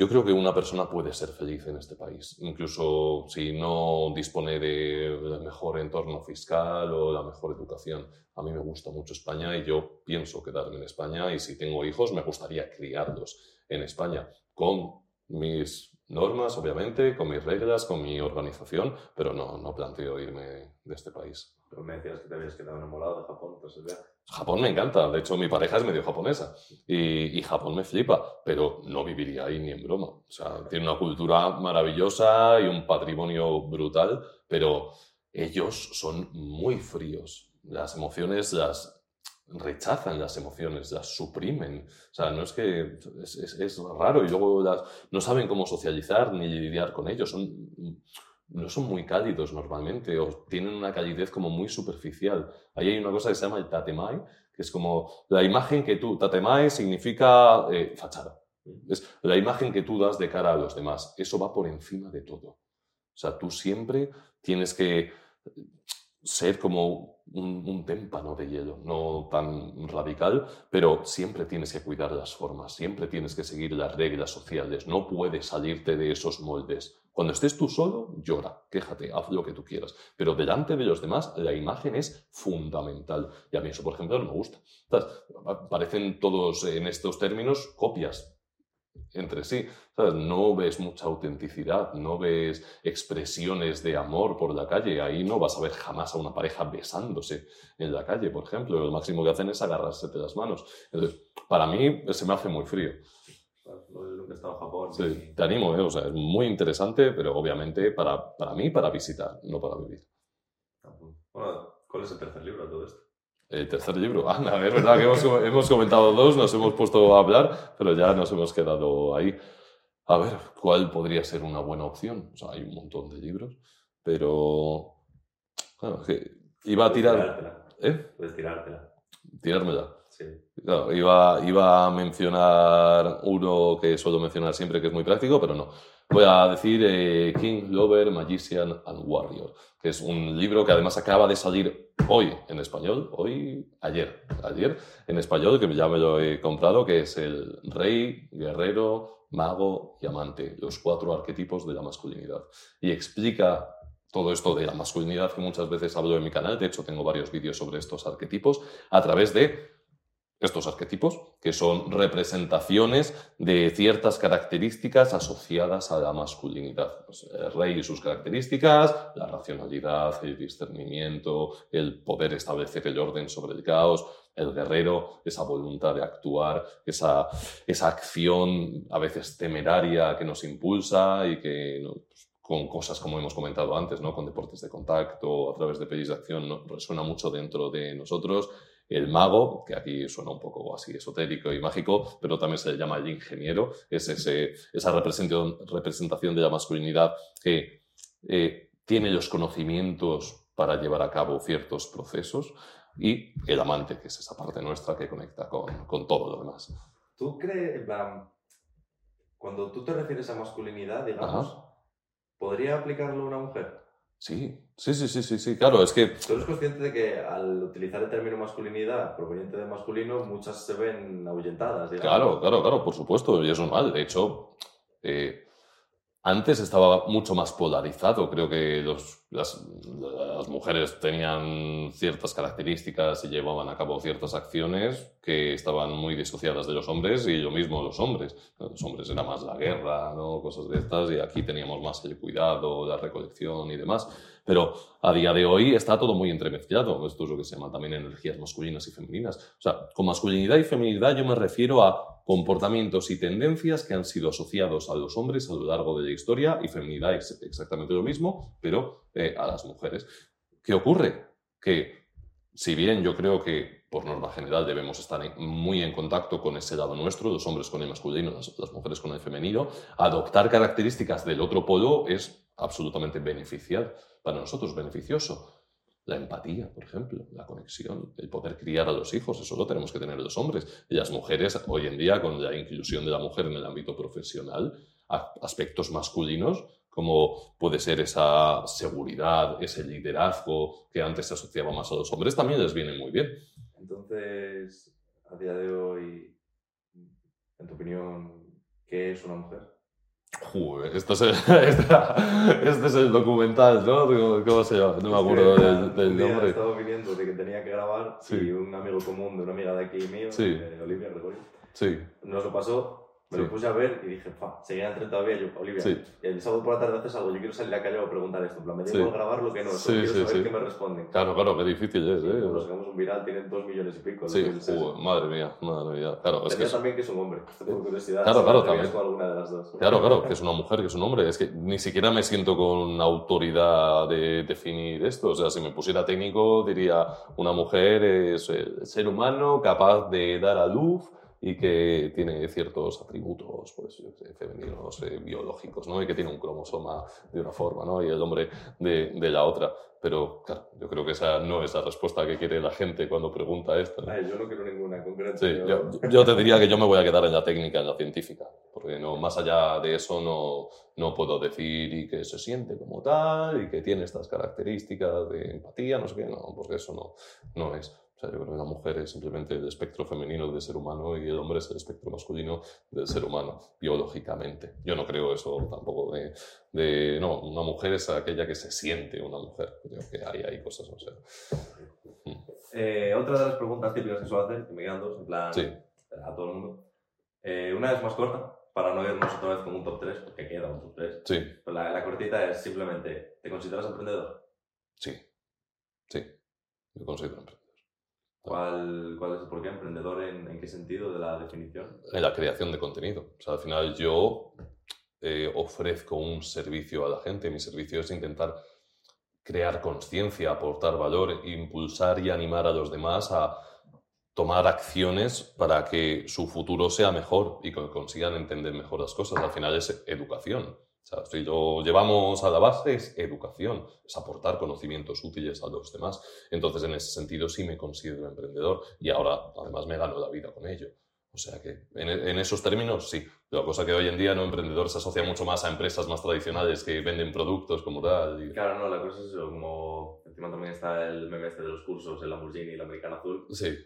Yo creo que una persona puede ser feliz en este país, incluso si no dispone del mejor entorno fiscal o la mejor educación. A mí me gusta mucho España y yo pienso quedarme en España y si tengo hijos me gustaría criarlos en España con mis normas, obviamente, con mis reglas, con mi organización, pero no, no planteo irme de este país. Pero me decías que te habías quedado enamorado de Japón, pues el viaje. Japón me encanta, de hecho mi pareja es medio japonesa y, Japón me flipa, pero no viviría ahí ni en broma. O sea, tiene una cultura maravillosa y un patrimonio brutal, pero ellos son muy fríos. Las emociones las rechazan las emociones, las suprimen. O sea, no es que es, raro y luego no saben cómo socializar ni lidiar con ellos. Son, no son muy cálidos normalmente o tienen una calidez como muy superficial. Ahí hay una cosa que se llama el tatemai, que es como la imagen que tú, tatemai significa eh, fachada. Es la imagen que tú das de cara a los demás. Eso va por encima de todo. O sea, tú siempre tienes que ser como un, un témpano de hielo, no tan radical, pero siempre tienes que cuidar las formas, siempre tienes que seguir las reglas sociales, no puedes salirte de esos moldes. Cuando estés tú solo, llora, quéjate, haz lo que tú quieras, pero delante de los demás la imagen es fundamental. Y a mí eso, por ejemplo, no me gusta. ¿Sabes? Parecen todos en estos términos copias entre sí. ¿sabes? No ves mucha autenticidad, no ves expresiones de amor por la calle. Ahí no vas a ver jamás a una pareja besándose en la calle, por ejemplo. Lo máximo que hacen es agarrarse de las manos. Entonces, para mí se me hace muy frío. Lo que estado en Japón. Sí, te animo, ¿eh? o sea, es muy interesante, pero obviamente para, para mí, para visitar, no para vivir. Bueno, ¿cuál es el tercer libro de todo esto? El tercer libro. No, es verdad que hemos, hemos comentado dos, nos hemos puesto a hablar, pero ya nos hemos quedado ahí. A ver, ¿cuál podría ser una buena opción? O sea, hay un montón de libros, pero... Claro, es que iba a Puedes tirar... tirártela. ¿Eh? Puedes tirártela. Tirármela. Iba, iba a mencionar uno que suelo mencionar siempre, que es muy práctico, pero no. Voy a decir eh, King, Lover, Magician and Warrior, que es un libro que además acaba de salir hoy en español, hoy, ayer, ayer en español, que ya me lo he comprado, que es el Rey, Guerrero, Mago y Amante, los cuatro arquetipos de la masculinidad. Y explica todo esto de la masculinidad que muchas veces hablo en mi canal, de hecho tengo varios vídeos sobre estos arquetipos, a través de estos arquetipos, que son representaciones de ciertas características asociadas a la masculinidad. Pues, el rey y sus características, la racionalidad, el discernimiento, el poder establecer el orden sobre el caos, el guerrero, esa voluntad de actuar, esa, esa acción a veces temeraria que nos impulsa y que pues, con cosas como hemos comentado antes, ¿no? con deportes de contacto, a través de pelis de acción, resuena mucho dentro de nosotros el mago, que aquí suena un poco así esotérico y mágico, pero también se le llama el ingeniero, es ese, esa representación, representación de la masculinidad que eh, tiene los conocimientos para llevar a cabo ciertos procesos, y el amante, que es esa parte nuestra que conecta con, con todo lo demás. ¿Tú crees, cuando tú te refieres a masculinidad, digamos, Ajá. ¿podría aplicarlo una mujer? Sí, sí, sí, sí, sí, sí, claro, es que ¿Tú eres consciente de que al utilizar el término masculinidad proveniente de masculino, muchas se ven ahuyentadas? digamos? Claro, claro, claro, por supuesto, y es normal. De hecho, eh, antes estaba mucho más polarizado. Creo que los- las, las mujeres tenían ciertas características y llevaban a cabo ciertas acciones que estaban muy disociadas de los hombres y lo mismo los hombres. Los hombres era más la guerra, ¿no? cosas de estas, y aquí teníamos más el cuidado, la recolección y demás. Pero a día de hoy está todo muy entremezclado. Esto es lo que se llama también energías masculinas y femeninas. O sea, con masculinidad y feminidad yo me refiero a comportamientos y tendencias que han sido asociados a los hombres a lo largo de la historia y feminidad es exactamente lo mismo, pero eh, a las mujeres. ¿Qué ocurre? Que si bien yo creo que por norma general debemos estar en- muy en contacto con ese lado nuestro, los hombres con el masculino, las, las mujeres con el femenino, adoptar características del otro polo es absolutamente beneficial para nosotros, beneficioso. La empatía, por ejemplo, la conexión, el poder criar a los hijos, eso lo tenemos que tener los hombres. Y las mujeres, hoy en día, con la inclusión de la mujer en el ámbito profesional, aspectos masculinos, como puede ser esa seguridad, ese liderazgo que antes se asociaba más a los hombres, también les viene muy bien. Entonces, a día de hoy, en tu opinión, ¿qué es una mujer? Joder, esto es el, este es el documental, ¿no? ¿Cómo- ¿Cómo se llama? No me acuerdo del, del día nombre. Estaba viniendo de que tenía que grabar Sí. y un amigo común de una amiga de aquí mío, Sí. de Olivia Gregorio, Sí, nos lo pasó, me Sí. lo puse a ver y dije, fa, seguía en tren todavía. Yo, Olivia, Sí. el sábado por la tarde haces algo, yo quiero salir a la calle a preguntar esto. En plan, me da Sí. grabar lo que no, Sí, quiero saber qué me responden. claro, claro, qué difícil es, Cuando ¿eh? nos hagamos un viral, tienen dos millones y pico. Sí, eso. joder, madre mía, madre mía. Claro, es que es- también que es un hombre, tengo curiosidad. Claro, claro, también. con alguna de las dos. Claro, claro, que es una mujer, que es un hombre. Es que ni siquiera me siento con autoridad de definir esto. O sea, si me pusiera técnico, diría una mujer es ser humano capaz de dar a luz y que tiene ciertos atributos pues, femeninos, eh, biológicos, ¿no? Y que tiene un cromosoma de una forma, ¿no? Y el hombre de, de la otra. Pero, claro, yo creo que esa no es la respuesta que quiere la gente cuando pregunta esto. ¿no? Ay, yo no quiero ninguna en concreto. Sí, yo- yo, yo te diría que yo me voy a quedar en la técnica, en la científica, porque no, más allá de eso no, no puedo decir y que se siente como tal y que tiene estas características de empatía, no sé qué, no, porque eso no, no es. O sea, yo creo que la mujer es simplemente el espectro femenino del ser humano y el hombre es el espectro masculino del ser humano, biológicamente. Yo no creo eso tampoco de, de- no, una mujer es aquella que se siente una mujer. Creo que hay, hay cosas, o sea. Eh, otra de las preguntas típicas que suelo hacer, que me quedan dos, en plan, Sí. a todo el mundo. Eh, una es más corta, para no irnos otra vez con un top 3, porque queda un top 3. Sí, Pero la, la cortita es simplemente, ¿te consideras emprendedor? sí, sí, me considero emprendedor. ¿Cuál, cuál es por qué? ¿Emprendedor en, en qué sentido de la definición? en la creación de contenido. O sea, al final yo eh, ofrezco un servicio a la gente. Mi servicio es intentar crear conciencia, aportar valor, impulsar y animar a los demás a tomar acciones para que su futuro sea mejor y que consigan entender mejor las cosas. Al final es educación. O sea, si lo llevamos a la base es educación, es aportar conocimientos útiles a los demás. Entonces, en ese sentido, sí me considero emprendedor y ahora, además, me gano la vida con ello. O sea que, en, en esos términos, sí. La cosa que hoy en día no emprendedor se asocia mucho más a empresas más tradicionales que venden productos como tal. y- Claro, no, la cosa es eso, como encima también está el meme este de los cursos, el Lamborghini y el Americano Azul. Sí,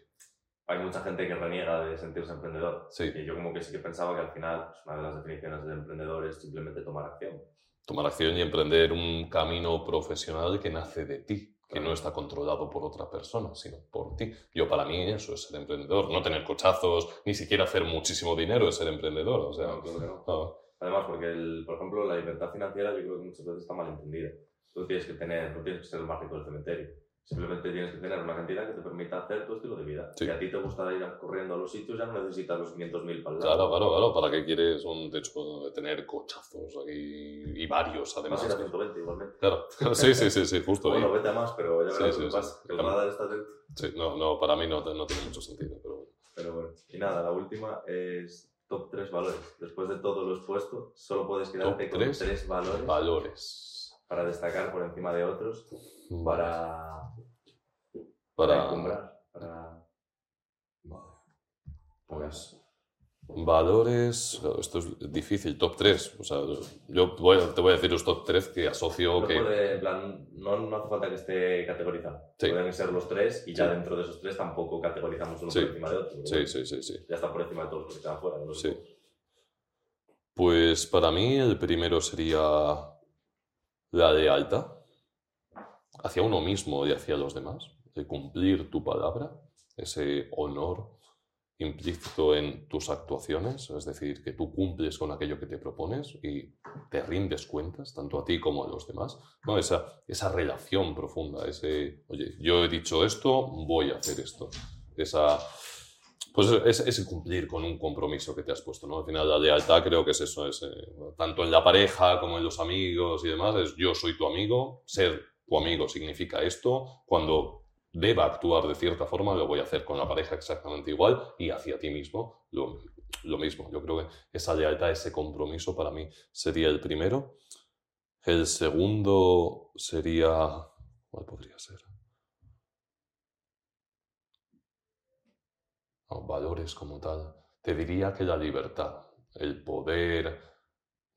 Hay mucha gente que reniega de sentirse emprendedor. sí. Y yo como que sí que pensaba que al final pues, una de las definiciones de emprendedor es simplemente tomar acción. Tomar acción y emprender un camino profesional que nace de ti, que no está controlado por otra persona, sino por ti. Yo, para mí, eso es ser emprendedor. No tener cochazos, ni siquiera hacer muchísimo dinero es ser emprendedor. O sea, No, claro que no. no. Además, porque, el, por ejemplo, la libertad financiera yo creo que muchas veces está mal entendida. Tú tienes que tener, no tienes que ser el más rico del cementerio. Simplemente tienes que tener una cantidad que te permita hacer tu estilo de vida. Sí. Si a ti te gusta ir corriendo a los sitios, ya no necesitas los 500.000 para el Claro, lado. claro, claro. ¿Para qué quieres un techo de tener cochazos aquí y varios, Vas además? ir a 120 igualmente. Claro, sí, sí, sí, sí, justo ahí. Bueno, vete a más, pero ya verás sí, sí. Que Claro. está. Sí, no, no, para mí no, no tiene mucho sentido, pero bueno. Pero bueno. Y nada, la última es top 3 valores. Después de todo lo expuesto, solo puedes quedarte con tres 3 valores Valores. para destacar por encima de otros, para, para Para... encumbrar, para... Vale. Pues... Valores, esto es difícil, top 3. O sea, yo voy te voy a decir los top 3 que asocio No, que... puede, en plan, no, no hace falta que esté categorizado. Sí. Pueden ser los tres y ya Sí. dentro de esos tres tampoco categorizamos uno Sí. por encima de otro. Sí, sí, sí, sí. Ya está por encima de todos los que quedan fuera. de Sí. Pues para mí el primero sería la lealtad hacia uno mismo y hacia los demás, de cumplir tu palabra, ese honor implícito en tus actuaciones, es decir, que tú cumples con aquello que te propones y te rindes cuentas, tanto a ti como a los demás, ¿no? esa, esa relación profunda, ese, oye, yo he dicho esto, voy a hacer esto, esa, pues es, ese cumplir con un compromiso que te has puesto, ¿no? Al final la lealtad creo que es eso, es, eh, tanto en la pareja como en los amigos y demás, es yo soy tu amigo, ser tu amigo significa esto, cuando deba actuar de cierta forma lo voy a hacer con la pareja exactamente igual y hacia ti mismo lo, lo mismo. Yo creo que esa lealtad, ese compromiso para mí sería el primero. El segundo sería... ¿Cuál podría ser? Valores como tal. Te diría que la libertad, el poder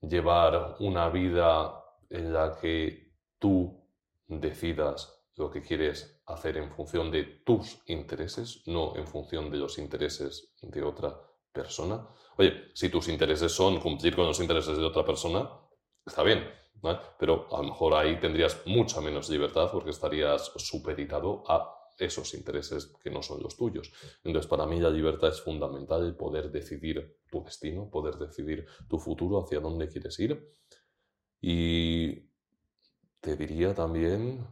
llevar una vida en la que tú decidas lo que quieres hacer en función de tus intereses, no en función de los intereses de otra persona. Oye, si tus intereses son cumplir con los intereses de otra persona, está bien, pero a lo mejor ahí tendrías mucha menos libertad porque estarías supeditado a esos intereses que no son los tuyos. Entonces, para mí la libertad es fundamental, el poder decidir tu destino, poder decidir tu futuro, hacia dónde quieres ir. Y te diría también,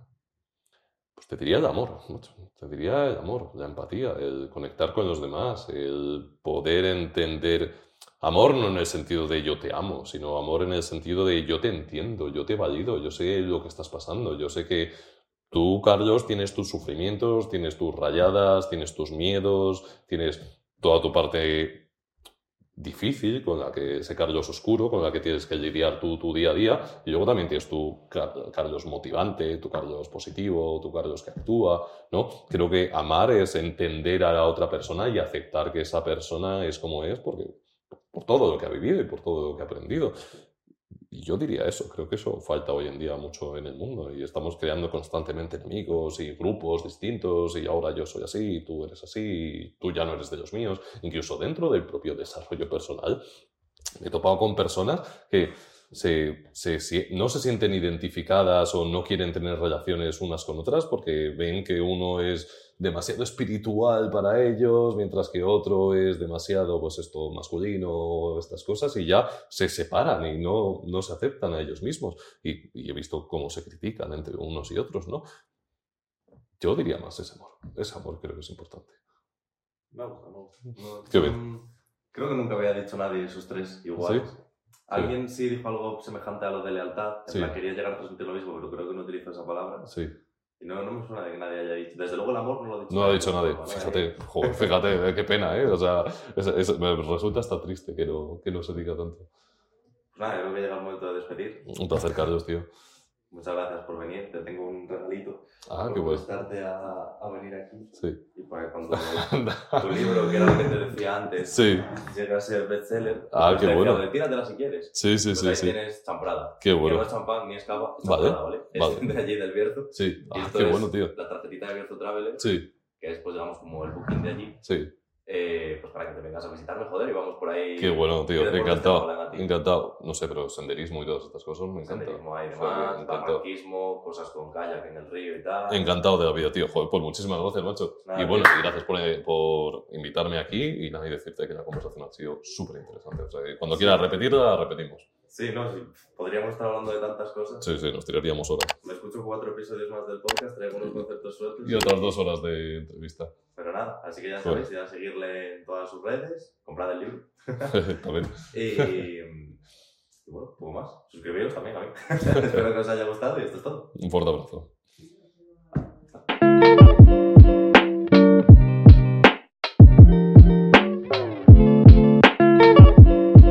pues te diría el amor, te diría el amor, la empatía, el conectar con los demás, el poder entender Amor no en el sentido de yo te amo, sino amor en el sentido de yo te entiendo, yo te valido, yo sé lo que estás pasando, yo sé que Tú, Carlos, tienes tus sufrimientos, tienes tus rayadas, tienes tus miedos, tienes toda tu parte difícil, con la que ese Carlos oscuro, con la que tienes que lidiar tú tu día a día, y luego también tienes tu Carlos motivante, tu Carlos positivo, tu Carlos que actúa, ¿no? Creo que amar es entender a la otra persona y aceptar que esa persona es como es, porque por todo lo que ha vivido y por todo lo que ha aprendido. Yo diría eso, creo que eso falta hoy en día mucho en el mundo y estamos creando constantemente enemigos y grupos distintos y ahora yo soy así, y tú eres así, y tú ya no eres de los míos, incluso dentro del propio desarrollo personal. Me he topado con personas que se, se, no se sienten identificadas o no quieren tener relaciones unas con otras porque ven que uno es demasiado espiritual para ellos, mientras que otro es demasiado, pues esto, masculino, estas cosas, y ya se separan y no, no se aceptan a ellos mismos. Y, he visto cómo se critican entre unos y otros, ¿no? Yo diría más ese amor. Ese amor creo que es importante. Me gusta, No, Qué bien. Creo que nunca había dicho nadie esos tres iguales. ¿Sí? Alguien sí dijo algo semejante a lo de lealtad. En Sí. plan, quería llegar a transmitir lo mismo, pero creo que no utilizo esa palabra. Sí. Y no, no me suena de que nadie haya dicho. Desde luego el amor no lo ha dicho No ha dicho nadie. ¿vale? Fíjate, joder, fíjate, eh, qué pena, ¿eh? O sea, es- es- me resulta hasta triste que no, que no se diga tanto. Pues nada, creo que llega el momento de despedir. Un placer, Carlos, tío. Muchas gracias por venir. Te tengo un regalito. Ah, por qué bueno. prestarte a, a venir aquí. Sí. Y para que cuando tu libro, que era lo que te decía antes, Sí, llegue a ser bestseller, Ah, pues qué bueno. "Oye, Tíratela si quieres. sí, sí, Pues sí. ahí sí. tienes champrada. Qué Que bueno. no es champán ni es cava, es Vale, ¿vale? vale. Es de allí del Bierzo. Sí, ah, qué bueno, tío. La tarjetita de Bierzo Traveler, Sí, que es, pues, digamos, como el booking de allí. sí. Eh, pues para que te vengas a visitarme, joder, y vamos por ahí. Qué bueno, tío. ¿Qué deportes te Encantado. Encantado. No sé, pero senderismo y todas estas cosas me encanta. Senderismo hay demás, barranquismo, cosas con kayak en el río y tal. Encantado de la vida, tío. Joder, pues muchísimas gracias, macho. Nada, y bueno, tío. y gracias por, eh, por invitarme aquí y nada, y decirte que la conversación ha sido súper interesante. O sea, cuando quieras repetirla, la repetimos. Sí, no, sí. Podríamos estar hablando de tantas cosas. Sí, sí, nos tiraríamos horas. Me escucho cuatro episodios más del podcast, traigo unos conceptos sueltos. Y otras dos horas de entrevista. Pero nada, así que ya sabéis, ir a seguirle en todas sus redes, comprad el libro. También. Y, y bueno, poco más. Suscribiros también a mí. Espero que os haya gustado y esto es todo. Un fuerte abrazo.